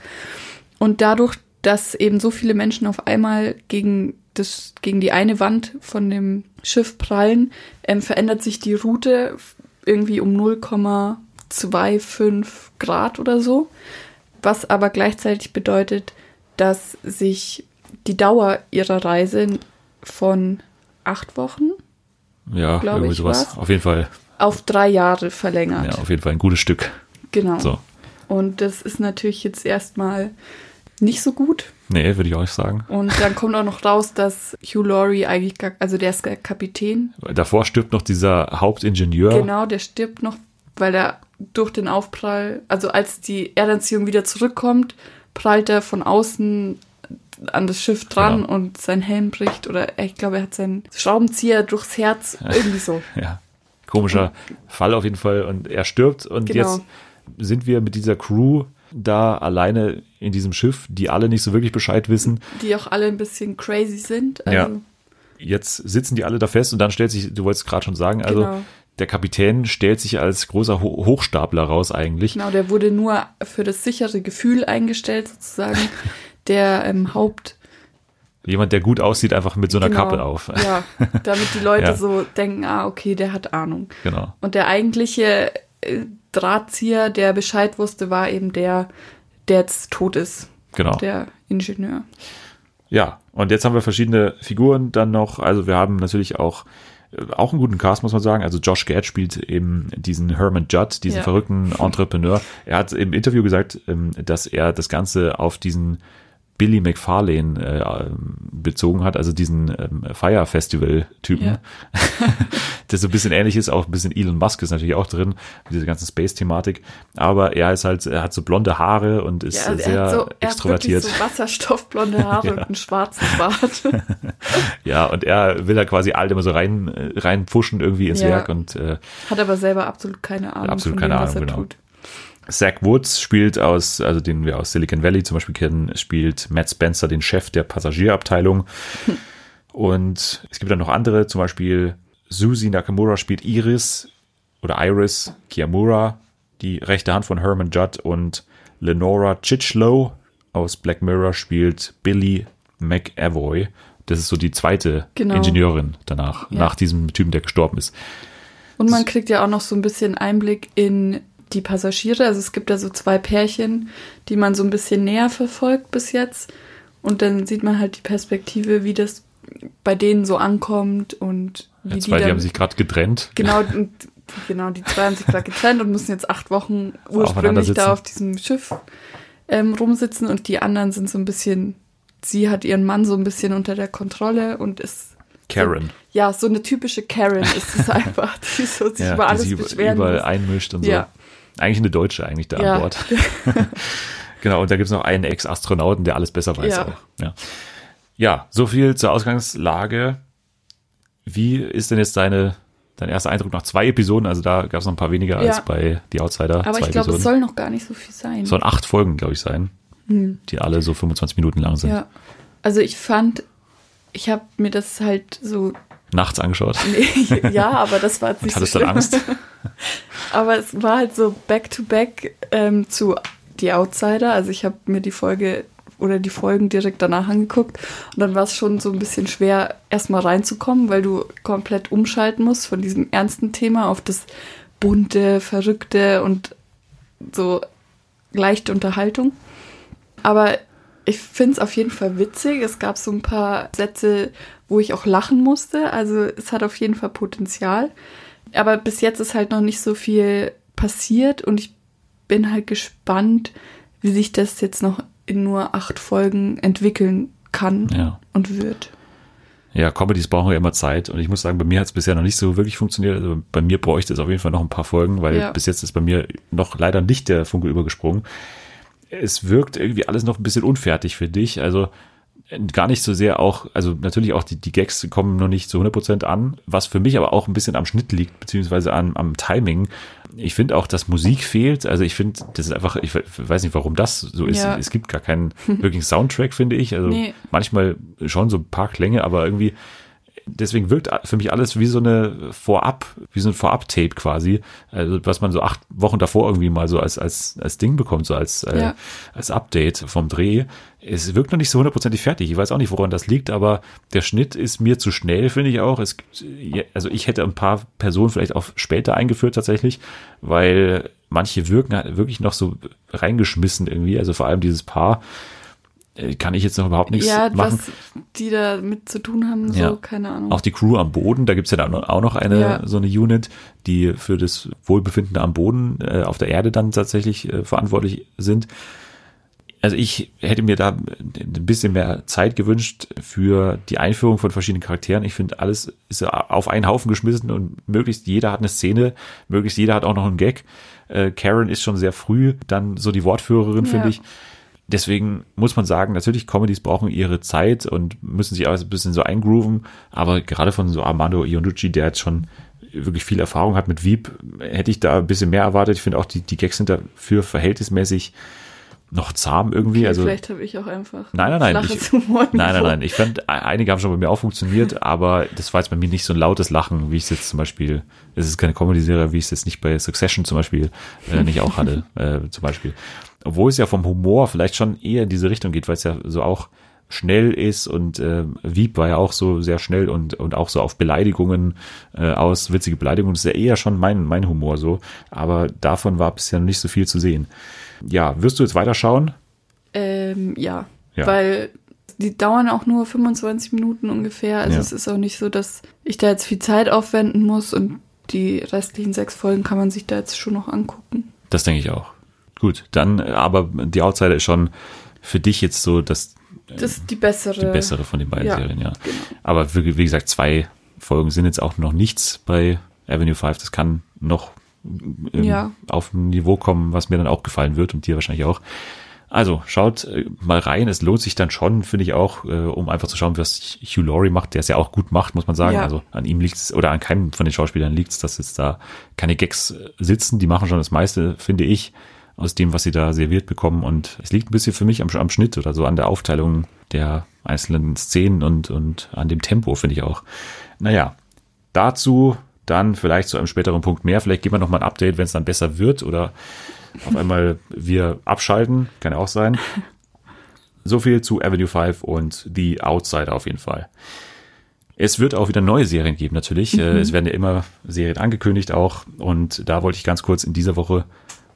Und dadurch, dass eben so viele Menschen auf einmal gegen, das, gegen die eine Wand von dem Schiff prallen, ähm, verändert sich die Route irgendwie um 0,25 Grad oder so. Was aber gleichzeitig bedeutet, dass sich die Dauer ihrer Reise von acht Wochen Ja, irgendwie ich, sowas. war's. Auf jeden Fall. auf drei Jahre verlängert. Ja, auf jeden Fall ein gutes Stück. Genau. So. Und das ist natürlich jetzt erstmal nicht so gut. Nee, würde ich auch nicht sagen. Und dann kommt auch noch raus, dass Hugh Laurie eigentlich, gar, also der ist Kapitän. Davor stirbt noch dieser Hauptingenieur. Genau, der stirbt noch, weil er durch den Aufprall, also als die Erdanziehung wieder zurückkommt, prallt er von außen an das Schiff dran Genau. und sein Helm bricht oder ich glaube, er hat seinen Schraubenzieher durchs Herz, irgendwie so. Ja. Komischer Fall auf jeden Fall. Und er stirbt. Und Genau. jetzt sind wir mit dieser Crew da alleine in diesem Schiff, die alle nicht so wirklich Bescheid wissen. Die auch alle ein bisschen crazy sind. Also, Ja. Jetzt sitzen die alle da fest und dann stellt sich, du wolltest gerade schon sagen, also Genau. der Kapitän stellt sich als großer Ho Hochstapler raus eigentlich. Genau, der wurde nur für das sichere Gefühl eingestellt, sozusagen. Der ähm, Haupt. Jemand, der gut aussieht, einfach mit so einer genau, Kappe auf. Ja, damit die Leute Ja. so denken, ah, okay, der hat Ahnung. Genau. Und der eigentliche äh, Drahtzieher, der Bescheid wusste, war eben der, der jetzt tot ist. Genau. Der Ingenieur. Ja, und jetzt haben wir verschiedene Figuren dann noch. Also wir haben natürlich auch äh, auch einen guten Cast, muss man sagen. Also Josh Gad spielt eben diesen Herman Judd, diesen Ja. verrückten Entrepreneur. Er hat im Interview gesagt, ähm, dass er das Ganze auf diesen Billy McFarlane äh, bezogen hat, also diesen ähm, Fire Festival-Typen, Ja. der so ein bisschen ähnlich ist, auch ein bisschen Elon Musk ist natürlich auch drin, mit dieser ganzen Space-Thematik. Aber er ist halt, er hat so blonde Haare und ist Ja, also sehr er hat so, er hat extrovertiert. so wasserstoffblonde Haare Ja. und einen schwarzen Bart. Ja, und er will da quasi alle immer so rein, reinpushen irgendwie ins Ja. Werk und äh, Hat aber selber absolut keine Ahnung Absolut keine dem, was Ahnung, er genau. tut. Zach Woods spielt aus, also den wir aus Silicon Valley zum Beispiel kennen, spielt Matt Spencer, den Chef der Passagierabteilung. Und es gibt dann noch andere, zum Beispiel Susie Nakamura spielt Iris oder Iris Kiyamura, die rechte Hand von Herman Judd und Lenora Chichlow aus Black Mirror spielt Billy McAvoy. Das ist so die zweite Genau. Ingenieurin danach, Ja. nach diesem Typen, der gestorben ist. Und man kriegt ja auch noch so ein bisschen Einblick in die Passagiere. Also es gibt da so zwei Pärchen, die man so ein bisschen näher verfolgt bis jetzt. Und dann sieht man halt die Perspektive, wie das bei denen so ankommt und wie Ja, die zwei, die dann haben sich gerade getrennt. genau genau die zwei haben sich gerade getrennt und müssen jetzt acht Wochen ursprünglich da auf diesem Schiff ähm, rumsitzen und die anderen sind so ein bisschen sie hat ihren Mann so ein bisschen unter der Kontrolle und ist Karen. ja so eine typische Karen ist es einfach die so sich ja, über die alles sich über- beschweren überall muss. einmischt und Ja. so. Eigentlich eine Deutsche eigentlich da Ja. an Bord. genau, und da gibt's noch einen Ex-Astronauten, der alles besser weiß Ja. auch. Ja. ja, so viel zur Ausgangslage. Wie ist denn jetzt deine, dein erster Eindruck nach zwei Episoden? Also da gab's noch ein paar weniger Ja. als bei Die Outsider. aber zwei ich glaube es soll noch gar nicht so viel sein sollen acht Folgen, glaube ich, sein, die alle so 25 Minuten lang sind. Hm. ja also ich fand ich habe mir das halt so Nachts angeschaut. ja aber das war jetzt Und nicht so hattest dann schlimm. Angst? Aber es war halt so back-to-back ähm, zu Die Outsider. Also ich habe mir die Folge oder die Folgen direkt danach angeguckt. Und dann war es schon so ein bisschen schwer, erstmal reinzukommen, weil du komplett umschalten musst von diesem ernsten Thema auf das bunte, verrückte und so leichte Unterhaltung. Aber ich finde es auf jeden Fall witzig. Es gab so ein paar Sätze, wo ich auch lachen musste. Also es hat auf jeden Fall Potenzial. Aber bis jetzt ist halt noch nicht so viel passiert und ich bin halt gespannt, wie sich das jetzt noch in nur acht Folgen entwickeln kann Ja. und wird. Ja, Comedies brauchen ja immer Zeit und ich muss sagen, bei mir hat es bisher noch nicht so wirklich funktioniert. Also bei mir bräuchte es auf jeden Fall noch ein paar Folgen, weil Ja. bis jetzt ist bei mir noch leider nicht der Funke übergesprungen. Es wirkt irgendwie alles noch ein bisschen unfertig für dich. Also äh, gar nicht so sehr auch, also natürlich auch die, die Gags kommen noch nicht zu 100% an, was für mich aber auch ein bisschen am Schnitt liegt, beziehungsweise an, am Timing. Ich finde auch, dass Musik fehlt. Also ich finde, das ist einfach, ich we- weiß nicht, warum das so ist. Ja. Es gibt gar keinen wirklichen Soundtrack, finde ich. Also Nee. manchmal schon so ein paar Klänge, aber irgendwie deswegen wirkt für mich alles wie so eine Vorab, wie so ein Vorab-Tape quasi, also was man so acht Wochen davor irgendwie mal so als als als Ding bekommt, so als äh, Ja. als Update vom Dreh. Es wirkt noch nicht so hundertprozentig fertig. Ich weiß auch nicht, woran das liegt, aber der Schnitt ist mir zu schnell, finde ich auch. Es also ich hätte ein paar Personen vielleicht auch später eingeführt tatsächlich, weil manche wirken halt wirklich noch so reingeschmissen irgendwie. Also vor allem dieses Paar äh, kann ich jetzt noch überhaupt nichts ja, machen. was die da mit zu tun haben, so, Ja. keine Ahnung. Auch die Crew am Boden, da gibt's ja dann auch noch eine Ja. so eine Unit, die für das Wohlbefinden am Boden äh, auf der Erde dann tatsächlich äh, verantwortlich sind. Also ich hätte mir da ein bisschen mehr Zeit gewünscht für die Einführung von verschiedenen Charakteren. Ich finde, alles ist auf einen Haufen geschmissen und möglichst jeder hat eine Szene, möglichst jeder hat auch noch einen Gag. Äh, Karen ist schon sehr früh dann so die Wortführerin, finde Ja. ich. Deswegen muss man sagen, natürlich Comedies brauchen ihre Zeit und müssen sich auch ein bisschen so eingrooven. Aber gerade von so Armando Iannucci, der jetzt schon wirklich viel Erfahrung hat mit Wieb, hätte ich da ein bisschen mehr erwartet. Ich finde auch, die, die Gags sind dafür verhältnismäßig noch zahm irgendwie. Okay, also vielleicht habe ich auch einfach Nein, nein, nein, ich-. Nein, nein, nein. Ich fand, e- einige haben schon bei mir auch funktioniert, aber das war jetzt bei mir nicht so ein lautes Lachen, wie ich es jetzt zum Beispiel, es ist keine Comedy-Serie, wie ich es jetzt nicht bei Succession zum Beispiel äh, nicht auch hatte, äh, zum Beispiel. Obwohl es ja vom Humor vielleicht schon eher in diese Richtung geht, weil es ja so auch schnell ist und äh, Wieb war ja auch so sehr schnell und, und auch so auf Beleidigungen äh, aus, witzige Beleidigungen, das ist ja eher schon mein, mein Humor so, aber davon war bisher noch nicht so viel zu sehen. Ja, wirst du jetzt weiterschauen? Ähm, ja. Ja. weil die dauern auch nur 25 Minuten ungefähr. Also Ja. es ist auch nicht so, dass ich da jetzt viel Zeit aufwenden muss und die restlichen sechs Folgen kann man sich da jetzt schon noch angucken. Das denke ich auch. Gut, dann, aber die Outsider ist schon für dich jetzt so das, Das ist die bessere. die bessere von den beiden Ja, Serien, ja. genau. Aber wie, wie gesagt, zwei Folgen sind jetzt auch noch nichts bei Avenue 5. Das kann noch ähm, Ja. auf ein Niveau kommen, was mir dann auch gefallen wird und dir wahrscheinlich auch. Also schaut äh, mal rein. Es lohnt sich dann schon, finde ich auch, äh, um einfach zu schauen, was Hugh Laurie macht, der es ja auch gut macht, muss man sagen. Ja. Also an ihm liegt es oder an keinem von den Schauspielern liegt es, dass jetzt da keine Gags sitzen. Die machen schon das meiste, finde ich, aus dem, was sie da serviert bekommen. Und es liegt ein bisschen für mich am, am Schnitt oder so an der Aufteilung der einzelnen Szenen und, und an dem Tempo, finde ich auch. Naja, dazu dann vielleicht zu einem späteren Punkt mehr. Vielleicht geben wir noch mal ein Update, wenn es dann besser wird oder auf einmal wir abschalten. Kann ja auch sein. So viel zu Avenue 5 und The Outsider auf jeden Fall. Es wird auch wieder neue Serien geben, natürlich. Äh, Es werden ja immer Serien angekündigt auch. Und da wollte ich ganz kurz in dieser Woche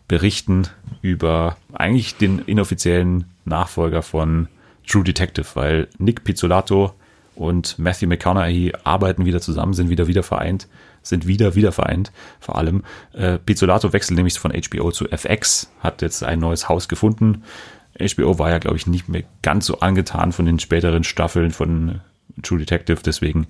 berichten über eigentlich den inoffiziellen Nachfolger von True Detective, weil Nick Pizzolato und Matthew McConaughey arbeiten wieder zusammen, sind wieder wieder vereint, sind wieder wieder vereint, vor allem. Äh, Pizzolato wechselt nämlich von HBO zu FX, hat jetzt ein neues Haus gefunden. HBO war ja, glaube ich, nicht mehr ganz so angetan von den späteren Staffeln von True Detective, deswegen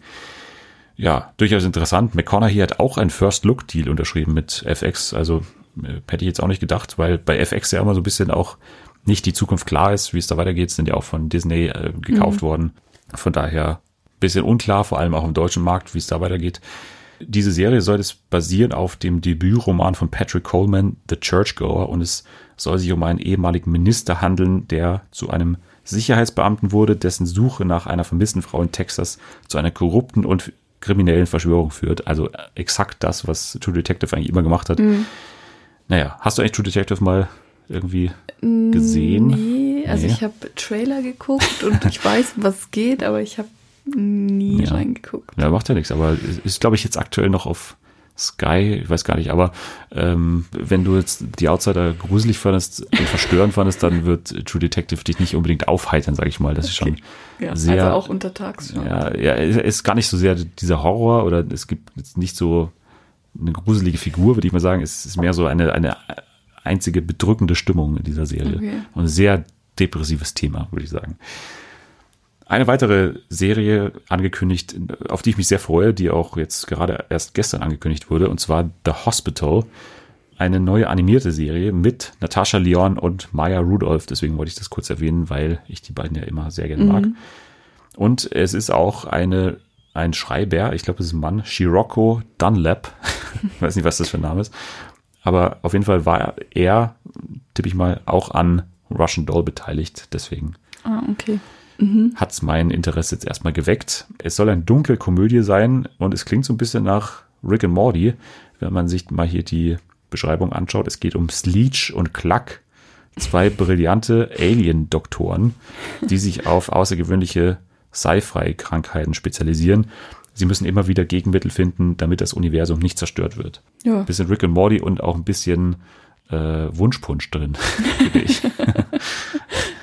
ja, durchaus interessant. McConaughey hat auch einen First-Look-Deal unterschrieben mit FX. Also hätte ich jetzt auch nicht gedacht, weil bei FX ja immer so ein bisschen auch nicht die Zukunft klar ist, wie es da weitergeht, sind ja auch von Disney äh, gekauft worden. Von daher bisschen unklar, vor allem auch im deutschen Markt, wie es da weitergeht. Diese Serie soll es basieren auf dem Debütroman von Patrick Coleman, The Churchgoer, und es soll sich um einen ehemaligen Minister handeln, der zu einem Sicherheitsbeamten wurde, dessen Suche nach einer vermissten Frau in Texas zu einer korrupten und kriminellen Verschwörung führt. Also exakt das, was True Detective eigentlich immer gemacht hat. Naja, hast du eigentlich True Detective mal irgendwie gesehen? Nee, also Nee. ich habe Trailer geguckt und ich weiß, was geht, aber ich habe nie Ja. reingeguckt. Ja, macht ja nichts, aber ist, glaube ich, jetzt aktuell noch auf Sky, ich weiß gar nicht, aber ähm, wenn du jetzt die Outsider gruselig fandest und verstörend fandest, dann wird True Detective dich nicht unbedingt aufheitern, sage ich mal. Das ist schon Okay. Ja, sehr, also auch untertags schon. ja, ja, es ist gar nicht so sehr dieser Horror oder es gibt jetzt nicht so eine gruselige Figur, würde ich mal sagen. Es ist mehr so eine, eine einzige bedrückende Stimmung in dieser Serie. Okay. Und ein sehr depressives Thema, würde ich sagen. Eine weitere Serie angekündigt, auf die ich mich sehr freue, die auch jetzt gerade erst gestern angekündigt wurde, und zwar The Hospital. Eine neue animierte Serie mit Natasha Lyon und Maya Rudolph. Deswegen wollte ich das kurz erwähnen, weil ich die beiden ja immer sehr gerne mag. Und es ist auch eine, ein Schreiber, ich glaube, das ist ein Mann, Shiroko Dunlap. ich weiß nicht, was das für ein Name ist. Aber auf jeden Fall war er, tippe ich mal, auch an Russian Doll beteiligt. Deswegen Ah, okay. hat's mein Interesse jetzt erstmal geweckt. Es soll eine dunkle Komödie sein und es klingt so ein bisschen nach Rick and Morty, wenn man sich mal hier die Beschreibung anschaut. Es geht um Sleech und Cluck, zwei brillante Alien-Doktoren, die sich auf außergewöhnliche Sci-Fi-Krankheiten spezialisieren. Sie müssen immer wieder Gegenmittel finden, damit das Universum nicht zerstört wird. Ja. Bisschen Rick and Morty und auch ein bisschen äh, Wunschpunsch drin, finde ich.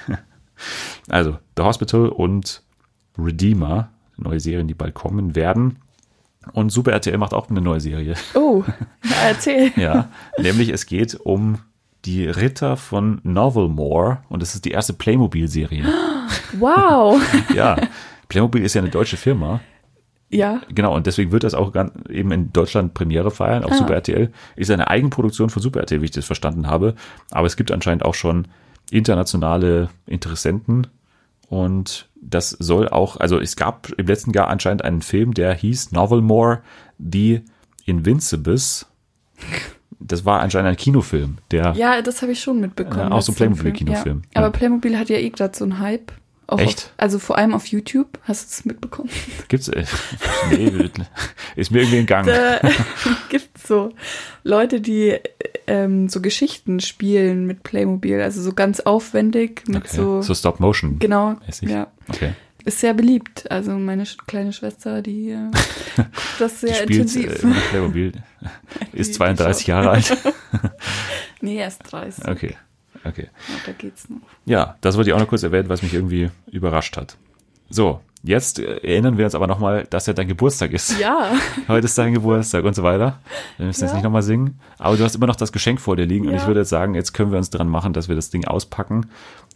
also, The Hospital und Redeemer, neue Serien, die bald kommen werden. Und Super RTL macht auch eine neue Serie. Oh, ja, erzähl. Ja, nämlich es geht um die Ritter von Novelmore und das ist die erste Playmobil-Serie. Wow. Ja, Playmobil ist ja eine deutsche Firma. Ja. Genau, und deswegen wird das auch eben in Deutschland Premiere feiern auf Ah. Super RTL. Ist eine Eigenproduktion von Super RTL, wie ich das verstanden habe. Aber es gibt anscheinend auch schon internationale Interessenten. Und das soll auch, also es gab im letzten Jahr anscheinend einen Film, der hieß Novelmore, The Invincibles. Das war anscheinend ein Kinofilm, der Ja, das habe ich schon mitbekommen. Ja, auch so ein Playmobil-Kinofilm. Ja. Aber. Playmobil hat ja eh gerade so einen Hype. Auch Echt? Auf, also vor allem auf YouTube. Hast du das mitbekommen? gibt's, äh, nee, ist mir irgendwie entgangen. Da gibt so Leute, die ähm, so Geschichten spielen mit Playmobil. Also so ganz aufwendig mit Okay. so. So Stop Motion. Genau. mäßig. Ja. Okay. Ist sehr beliebt. Also meine sch kleine Schwester, die äh, guckt das Die sehr spielt äh, intensiv. immer Playmobil. Ist Die 32 schaut. Jahre alt. nee, erst 30. Okay. Okay. Ja, da geht's noch. Ja, das wollte ich auch noch kurz erwähnen, was mich irgendwie überrascht hat. So, jetzt äh, erinnern wir uns aber nochmal, dass ja dein Geburtstag ist. Ja. Heute ist dein Geburtstag und so weiter. Wir müssen jetzt Ja. nicht nochmal singen. Aber du hast immer noch das Geschenk vor dir liegen und Ja. ich würde jetzt sagen, jetzt können wir uns dran machen, dass wir das Ding auspacken.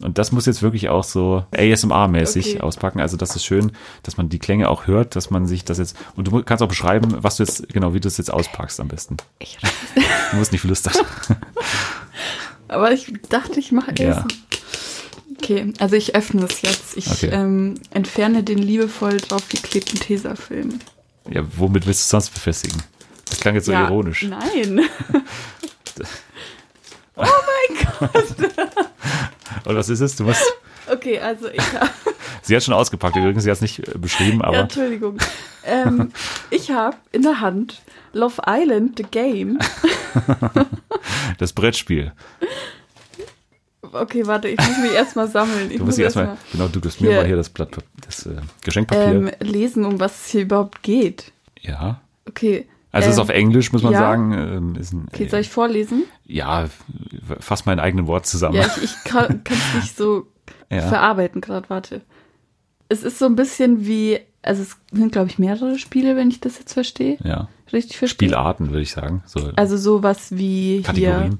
Und das muss jetzt wirklich auch so ASMR-mäßig Okay. auspacken. Also das ist schön, dass man die Klänge auch hört, dass man sich das jetzt, und du kannst auch beschreiben, was du jetzt, genau, wie du es jetzt auspackst am besten. Ich, Du musst nicht flüstern. aber ich dachte, ich mache Ja. erst. Okay, also ich öffne es jetzt. Ich Okay. ähm, entferne den liebevoll draufgeklebten Tesafilm. Ja, womit willst du es sonst befestigen? Das klang jetzt so ironisch. Nein. oh mein Gott. Und was ist es? Du musst, Okay, also ich habe. sie hat schon ausgepackt, übrigens, sie hat es nicht äh, beschrieben, Ja, aber Entschuldigung. Ähm, ich habe in der Hand Love Island, the Game. das Brettspiel. Okay, warte, ich muss mich erstmal sammeln. Ich Du musst muss erstmal, erst genau, du gibst mir mal hier das Blatt, das äh, Geschenkpapier. ähm, lesen, um was es hier überhaupt geht. ja. Okay. Also es ist ähm, auf Englisch, muss man ja. sagen. Ähm, ist ein, Okay, soll ich vorlesen? ja, fass meinen eigenen Wort zusammen. Ja, ich, ich kann es nicht so Ja. verarbeiten gerade, warte. Es ist so ein bisschen wie, also es sind, glaube ich, mehrere Spiele, wenn ich das jetzt verstehe. ja. Richtig verstehe. Spielarten, würde ich sagen. So Also sowas wie hier Kategorien.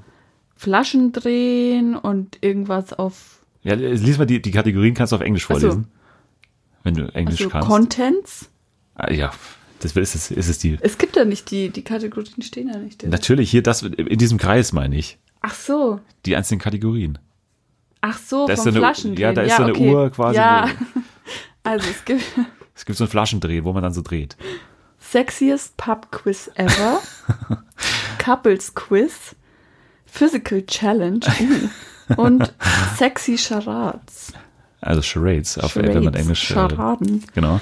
Flaschen drehen und irgendwas auf Ja, lies mal die, die Kategorien, kannst du auf Englisch Ach so. vorlesen. Wenn du Englisch also kannst. Contents. Ah, ja, das ist es, ist es die. Es gibt ja nicht die, die Kategorien stehen ja nicht. drin. Natürlich, hier das in diesem Kreis meine ich. Ach so. Die einzelnen Kategorien. Ach so, Da ist vom so eine- ja, da ist so eine okay. Uhr quasi, Ja. wo- Also es gibt Es gibt so ein Flaschendrehen, wo man dann so dreht. Sexiest Pub Quiz Ever, Couples Quiz, Physical Challenge uh, und Sexy Charades. Also Charades, auf, wenn man Charades, Englisch. Äh, Charaden. genau.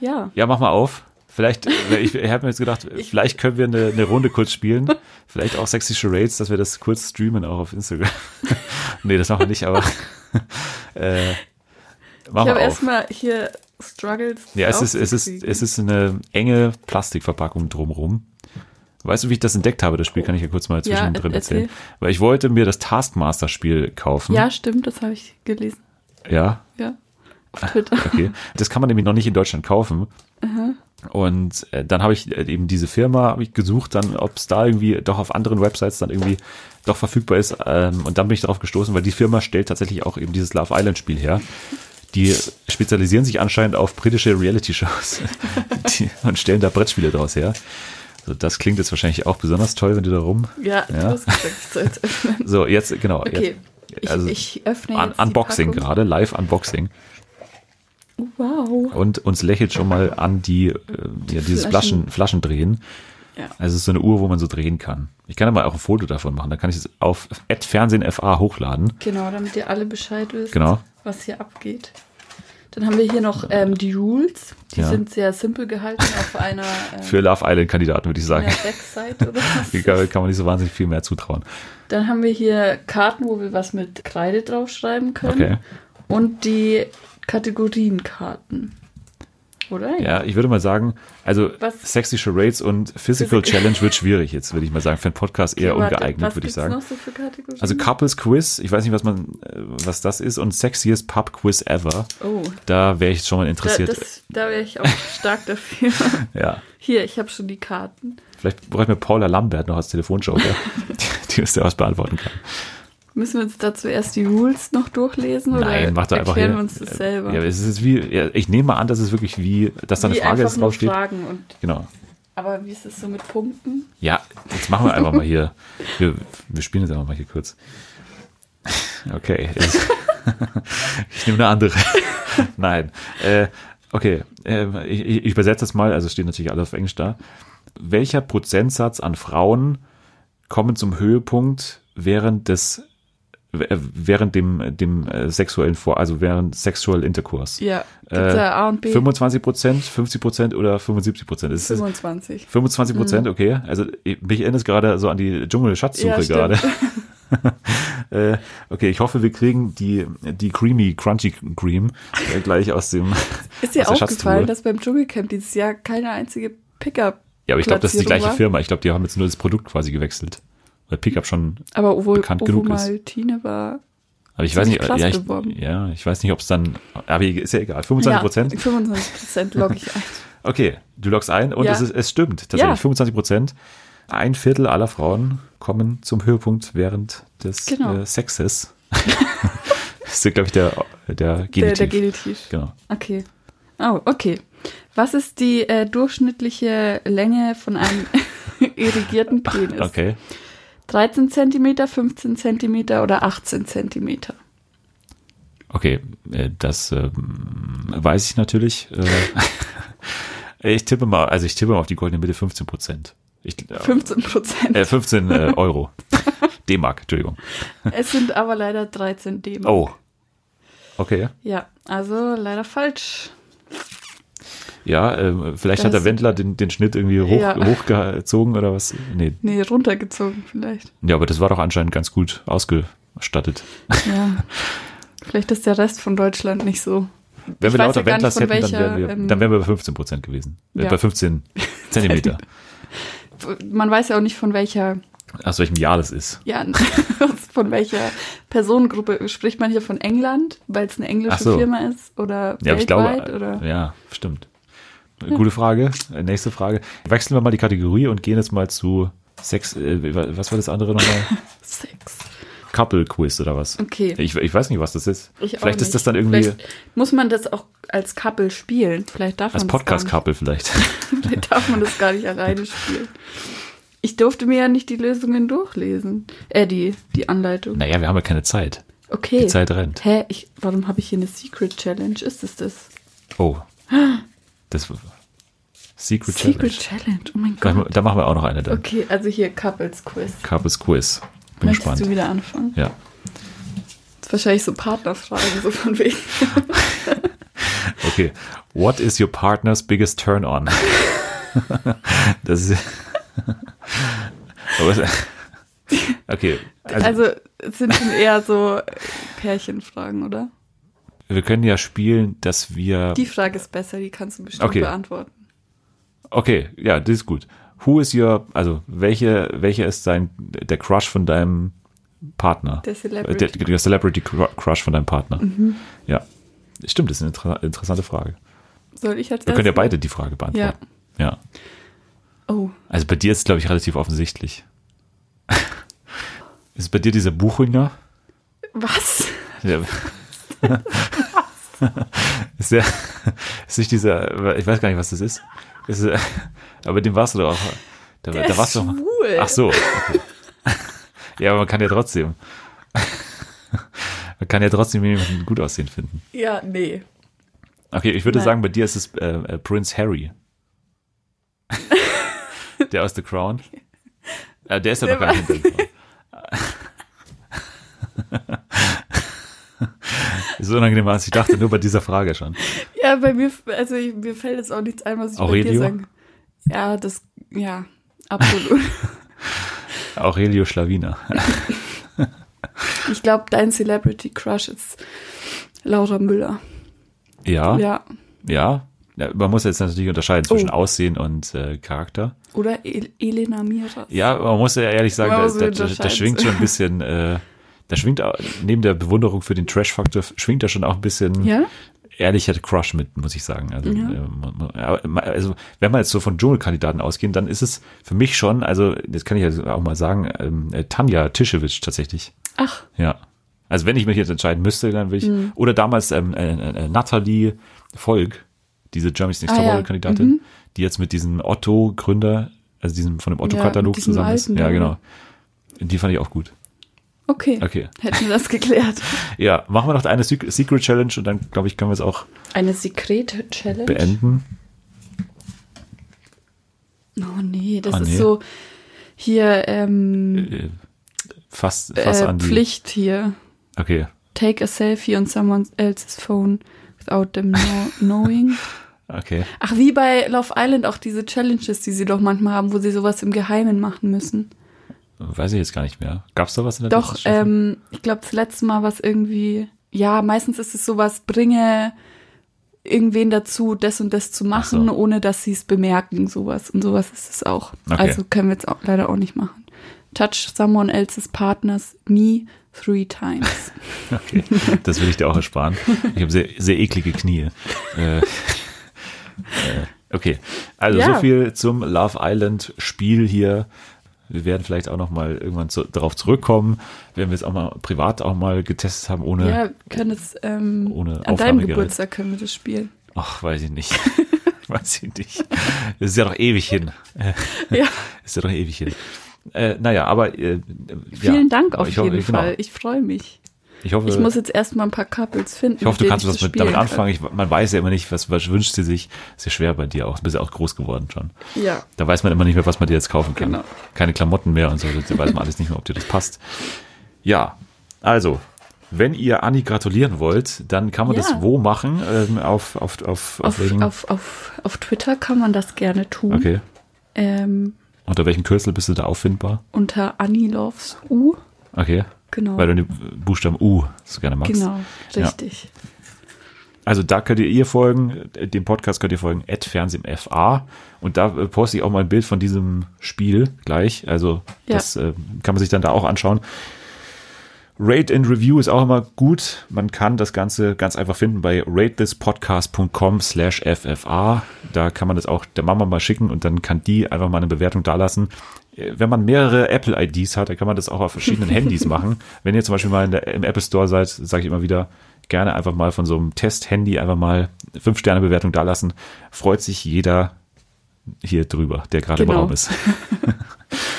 Ja. Ja, mach mal auf. Vielleicht, äh, ich, ich habe mir jetzt gedacht, vielleicht können wir eine, eine Runde kurz spielen. Vielleicht auch Sexy Charades, dass wir das kurz streamen auch auf Instagram. Nee, das machen wir nicht, aber äh, Ich habe erstmal hier Struggles. Ja, es ist, es ist, es ist eine enge Plastikverpackung drumrum. Weißt du, wie ich das entdeckt habe? Das Spiel kann ich ja kurz mal Ja, zwischendrin erzähl. erzählen. Weil ich wollte mir das Taskmaster-Spiel kaufen. Ja, stimmt, das habe ich gelesen. Ja, Ja. Auf Twitter. okay. Das kann man nämlich noch nicht in Deutschland kaufen. Und äh, dann habe ich äh, eben diese Firma ich gesucht, dann ob es da irgendwie doch auf anderen Websites dann irgendwie doch verfügbar ist. Ähm, und dann bin ich darauf gestoßen, weil die Firma stellt tatsächlich auch eben dieses Love Island Spiel her. Die spezialisieren sich anscheinend auf britische Reality-Shows und stellen da Brettspiele draus her. Also das klingt jetzt wahrscheinlich auch besonders toll, wenn du da rum. Ja, Ja. du hast gesagt, ich. So, jetzt, genau. Okay. Jetzt, Ich, also ich öffne Un Unboxing gerade, Live-Unboxing. Wow. Und uns lächelt schon mal an die, äh, ja, dieses Flaschen. Flaschen, Flaschendrehen. Ja. Also es ist so eine Uhr, wo man so drehen kann. Ich kann aber auch ein Foto davon machen. Dann kann ich es auf @fernsehenfa hochladen. Genau, damit ihr alle Bescheid wisst, Genau. was hier abgeht. Dann haben wir hier noch ähm, die Rules. Die Ja. sind sehr simpel gehalten auf einer, ähm, Für Love Island Kandidaten würde ich sagen. Backseite oder was. kann, kann man nicht so wahnsinnig viel mehr zutrauen. Dann haben wir hier Karten, wo wir was mit Kreide draufschreiben können. Okay. Und die Kategorienkarten. Oder? Ja, ich würde mal sagen, also Was- Sexy Charades und Physical Challenge wird schwierig jetzt, würde ich mal sagen. Für einen Podcast eher Okay, ungeeignet, würde ich sagen. noch so für Kategorien? Also Couples Quiz, ich weiß nicht, was man, äh, was das ist, und Sexiest Pub Quiz Ever. oh, Da wäre ich schon mal da, interessiert. das, da wäre ich auch stark dafür. ja. Hier, ich habe schon die Karten. Vielleicht bräuchten wir Paula Lambert noch als Telefonjoker, die uns da was beantworten kann. Müssen wir uns dazu erst die Rules noch durchlesen oder Nein, mach doch einfach erklären hier. wir uns das selber? Ja, es ist wie, ja, ich nehme mal an, dass es wirklich wie, dass da eine Wie Frage einfach nur draufsteht. Fragen und Genau. aber wie ist es so mit Punkten? Ja, jetzt machen wir einfach mal hier. Wir, wir spielen jetzt einfach mal hier kurz. Okay. ich nehme eine andere. Nein. Äh, okay. Äh, ich, ich übersetze das mal, also es steht natürlich alles auf Englisch da. Welcher Prozentsatz an Frauen kommen zum Höhepunkt während des während dem dem äh, sexuellen vor also während Sexual Intercourse? Ja, gibt's Äh, A und B? 25 Prozent, 50 Prozent oder 75 Prozent? Ist es 25. 25 Prozent, okay. Also ich- mich erinnert es gerade so an die Dschungel-Schatzsuche Ja, gerade. äh, okay, ich hoffe, wir kriegen die, die Creamy, Crunchy Cream äh, gleich aus dem. Ist dir aufgefallen, dass beim Dschungelcamp dieses Jahr keine einzige Pickup Ja, aber ich glaube, das ist die gleiche war? Firma. Ich glaube, die haben jetzt nur das Produkt quasi gewechselt. Weil Pickup schon. Aber obwohl, bekannt obwohl genug ist. mal Tine war, Aber ich weiß nicht, ja, ich, ja, ich weiß nicht, ob es dann, aber ist ja egal, 25 Prozent. Ja, 25 Prozent logge ich ein. Okay, du loggst ein und Ja. es, ist, es stimmt tatsächlich. Ja. 25 Prozent. Ein Viertel aller Frauen kommen zum Höhepunkt während des Genau. äh, Sexes. das ist, glaube ich, der, der Der, Genitiv. der Genitiv. genau. Okay. Oh, okay. Was ist die äh, durchschnittliche Länge von einem irrigierten Penis? Okay. 13 Zentimeter, 15 Zentimeter oder 18 Zentimeter? Okay, äh, das ähm, weiß ich natürlich. Äh, ich tippe mal, also ich tippe mal auf die goldene Mitte 15 Prozent. Ich, 15 Prozent. äh, 15 äh, Euro. D-Mark, Entschuldigung. Es sind aber leider 13 D. Oh. Okay. Ja, also leider falsch. Ja, äh, vielleicht hat Das- der Wendler den, den Schnitt irgendwie hoch, Ja. hochgezogen oder was? Nee. Nee, runtergezogen vielleicht. Ja, aber das war doch anscheinend ganz gut ausgestattet. Ja. vielleicht ist der Rest von Deutschland nicht so. Wenn Ich wir lauter ja Wendlers hätten, dann wären, welcher, wir, ähm, dann wären wir bei 15 Prozent gewesen. Äh, Ja. Bei 15 Zentimeter. Man weiß ja auch nicht, von welcher, Aus welchem Jahr das ist. ja, von welcher Personengruppe spricht man hier von England, weil es eine englische so. Firma ist oder Ja, aber ich weltweit glaube, oder? ja, stimmt. Gute Frage. Äh, Nächste Frage. Wechseln wir mal die Kategorie und gehen jetzt mal zu Sex, äh, was war das andere nochmal? Sex. Couple Quiz oder was? Okay. Ich, ich weiß nicht, was das ist. Ich Vielleicht ist das dann irgendwie Vielleicht muss man das auch als Couple spielen. Vielleicht darf als man das gar Podcast-Couple vielleicht. nicht. Vielleicht darf man das gar nicht alleine spielen. Ich durfte mir ja nicht die Lösungen durchlesen. Äh, die, die Anleitung. naja, wir haben ja keine Zeit. Okay. Die Zeit rennt. Hä? Ich, warum habe ich hier eine Secret Challenge? Ist es das? Oh. Das Secret, Secret Challenge. Challenge. Oh mein Da, Gott. da machen wir auch noch eine dann. Okay, also hier Couples Quiz. Couples Quiz. Bin Möchtest gespannt. du wieder anfangen? Ja. Das ist wahrscheinlich so Partnerfragen, so von wegen. Okay. What is your partner's biggest turn on? das ist. Aber okay. Also, Also, es sind schon eher so Pärchenfragen, oder? Wir können ja spielen, dass wir. Die Frage ist besser, die kannst du bestimmt Okay. beantworten. Okay, ja, das ist gut. Who is your, also welche, welcher ist dein, der Crush von deinem Partner? Der Äh, Celebrity. Mhm. Der, der Celebrity Cru- Crush von deinem Partner. Ja. Stimmt, das ist eine inter interessante Frage. Soll ich als Wir können ja beide die Frage beantworten. Ja. Oh, Also bei dir ist es, glaube ich, relativ offensichtlich. ist es bei dir dieser Buchringer? was? Der, ist der, ist nicht dieser, ich weiß gar nicht, was das ist. ist aber dem warst du doch auch. Da, Der da ist warst du schwul. Ach so. Okay. ja, aber man kann ja trotzdem. man kann ja trotzdem jemanden gut aussehen finden. Ja, nee. Okay, ich würde Nein. sagen, bei dir ist es äh, äh, Prince Harry. der aus The Crown. Äh, der ist ja noch gar nicht in The Crown. Ist so unangenehm, als ich dachte, nur bei dieser Frage schon. Ja, bei mir, also ich, mir fällt jetzt auch nichts ein, was ich bei dir Aurelio? sagen. Ja, das, ja, absolut. Aurelio Schlawiner. ich glaube, dein Celebrity Crush ist Laura Müller. Ja, ja. Ja. ja. Man muss jetzt natürlich unterscheiden zwischen Oh. Aussehen und äh, Charakter. Oder El Elena Miras. Ja, man muss ja ehrlich sagen, da, da, da schwingt schon ein bisschen, äh, da schwingt auch, neben der Bewunderung für den Trash-Faktor, schwingt da schon auch ein bisschen Ja? ehrlicher Crush mit, muss ich sagen. Also, Ja. äh, also wenn wir jetzt so von Dschungelkandidaten ausgehen, dann ist es für mich schon, also das kann ich ja auch mal sagen, ähm, äh, Tanja Tischewitsch tatsächlich. Ach, Ja. Also wenn ich mich jetzt entscheiden müsste, dann will ich, Mhm. oder damals ähm, äh, äh, Nathalie Volk, diese Germany's Next Ah, ja. Topmodel-Kandidatin, Mhm. die jetzt mit diesem Otto-Gründer, also diesem von dem Ja, Otto-Katalog diesem zusammen ist. alten Ja, genau. Die fand ich auch gut. Okay. Okay. Hätten wir das geklärt. Ja, machen wir noch eine Sec- Secret Challenge und dann, glaube ich, können wir es auch Eine Sekrete Challenge. beenden. Oh nee, das Ah, ist nee. so hier ähm, Äh, Fast, fast äh, an die. Pflicht hier. Okay. Take a selfie on someone else's phone without them know knowing. Okay. Ach, wie bei Love Island auch diese Challenges, die sie doch manchmal haben, wo sie sowas im Geheimen machen müssen. Weiß ich jetzt gar nicht mehr. Gab's da was in der Doch, ähm, ich glaube, das letzte Mal war es irgendwie, ja, meistens ist es sowas, bringe irgendwen dazu, das und das zu machen, so. ohne dass sie es bemerken, sowas. Und sowas ist es auch. Okay. Also können wir jetzt auch leider auch nicht machen. Touch someone else's partner's knee three times. Okay, das will ich dir auch ersparen. Ich habe sehr, sehr eklige Knie. Äh, äh, okay, also Ja. so viel zum Love Island Spiel hier. Wir werden vielleicht auch noch mal irgendwann zu, darauf zurückkommen, wenn wir es auch mal privat auch mal getestet haben, ohne, Ja, wir können es ähm, Ohne an deinem. Geburtstag können wir das spielen. ach, weiß ich nicht. weiß ich nicht. Das ist ja doch ewig hin. Ja. ist ja doch ewig hin. Äh, naja, aber äh, Vielen Dank auf ich jeden hoffe, genau. Fall. Ich freue mich. Ich hoffe, Ich muss jetzt erstmal ein paar Couples finden. Ich hoffe, du kannst das mit, damit anfangen. Ich, man weiß ja immer nicht, was, was wünscht sie sich. Ist ja schwer bei dir auch. Du bist ja auch groß geworden schon. Ja, Da weiß man immer nicht mehr, was man dir jetzt kaufen kann. Genau. Keine Klamotten mehr und so. Da weiß man alles nicht mehr, ob dir das passt. Ja, also, wenn ihr Anni gratulieren wollt, dann kann man Ja. das wo machen? Ähm, auf, auf, auf, auf, auf, auf, auf, auf Twitter kann man das gerne tun. okay. Ähm, Unter welchem Kürzel bist du da auffindbar? unter Annie Loves U. Okay. Genau. Weil du den Buchstaben U so gerne magst. genau, Ja. richtig. Also da könnt ihr ihr folgen, äh, dem Podcast könnt ihr folgen, @fernsehmfa und da äh, poste ich auch mal ein Bild von diesem Spiel gleich. Also Ja. das äh, kann man sich dann da auch anschauen. Rate and Review ist auch immer gut. Man kann das Ganze ganz einfach finden bei ratethispodcast.com slash FFA. Da kann man das auch der Mama mal schicken und dann kann die einfach mal eine Bewertung dalassen. Äh, Wenn man mehrere Apple-IDs hat, dann kann man das auch auf verschiedenen Handys machen. Wenn ihr zum Beispiel mal in der, im Apple Store seid, sage ich immer wieder, gerne einfach mal von so einem Test-Handy einfach mal 5-Sterne-Bewertung dalassen. Freut sich jeder hier drüber, der gerade im Genau. Raum ist.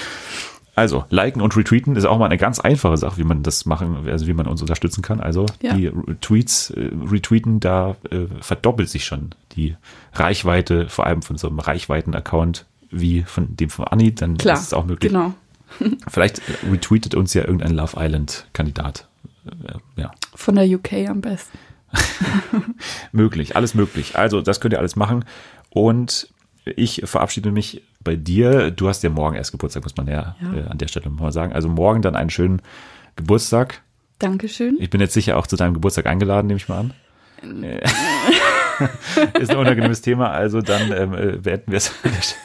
Also, liken und retweeten ist auch mal eine ganz einfache Sache, wie man das machen, also wie man uns unterstützen kann. Also, Ja. die Tweets äh, retweeten, da äh, verdoppelt sich schon die Reichweite, vor allem von so einem Reichweiten-Account wie von dem von Anni, dann Klar, ist es auch möglich. genau. Vielleicht äh, retweetet uns ja irgendein Love Island-Kandidat. Äh, ja, Von der UK am besten. möglich, alles möglich. Also, das könnt ihr alles machen. Und ich verabschiede mich bei dir. Du hast ja morgen erst Geburtstag, muss man ja, Ja. Äh, an der Stelle mal sagen. Also morgen dann einen schönen Geburtstag. Dankeschön. Ich bin jetzt sicher auch zu deinem Geburtstag eingeladen, nehme ich mal an. Äh, Ist ein unangenehmes Thema, also dann ähm, äh, beenden wir es an der, St-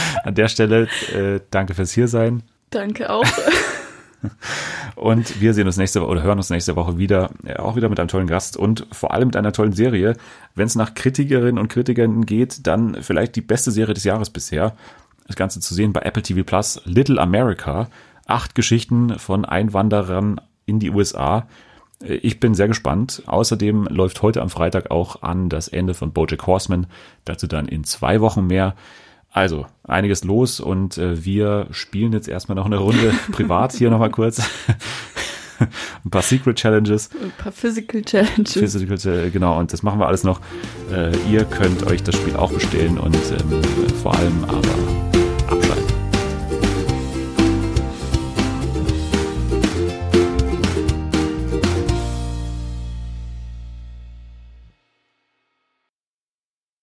an der Stelle. Äh, danke fürs Hiersein. Danke auch. Und wir sehen uns nächste Woche oder hören uns nächste Woche wieder, äh, auch wieder mit einem tollen Gast und vor allem mit einer tollen Serie. Wenn es nach Kritikerinnen und Kritikern geht, dann vielleicht die beste Serie des Jahres bisher. Das Ganze zu sehen bei Apple TV Plus, Little America. Acht Geschichten von Einwanderern in die USA. Äh, Ich bin sehr gespannt. Außerdem läuft heute am Freitag auch an das Ende von Bojack Horseman. Dazu dann in zwei Wochen mehr. Also, einiges los und äh, wir spielen jetzt erstmal noch eine Runde privat hier nochmal kurz. Ein paar Secret Challenges. Ein paar Physical Challenges. Physical, genau, und das machen wir alles noch. Äh, ihr könnt euch das Spiel auch bestellen und ähm, vor allem aber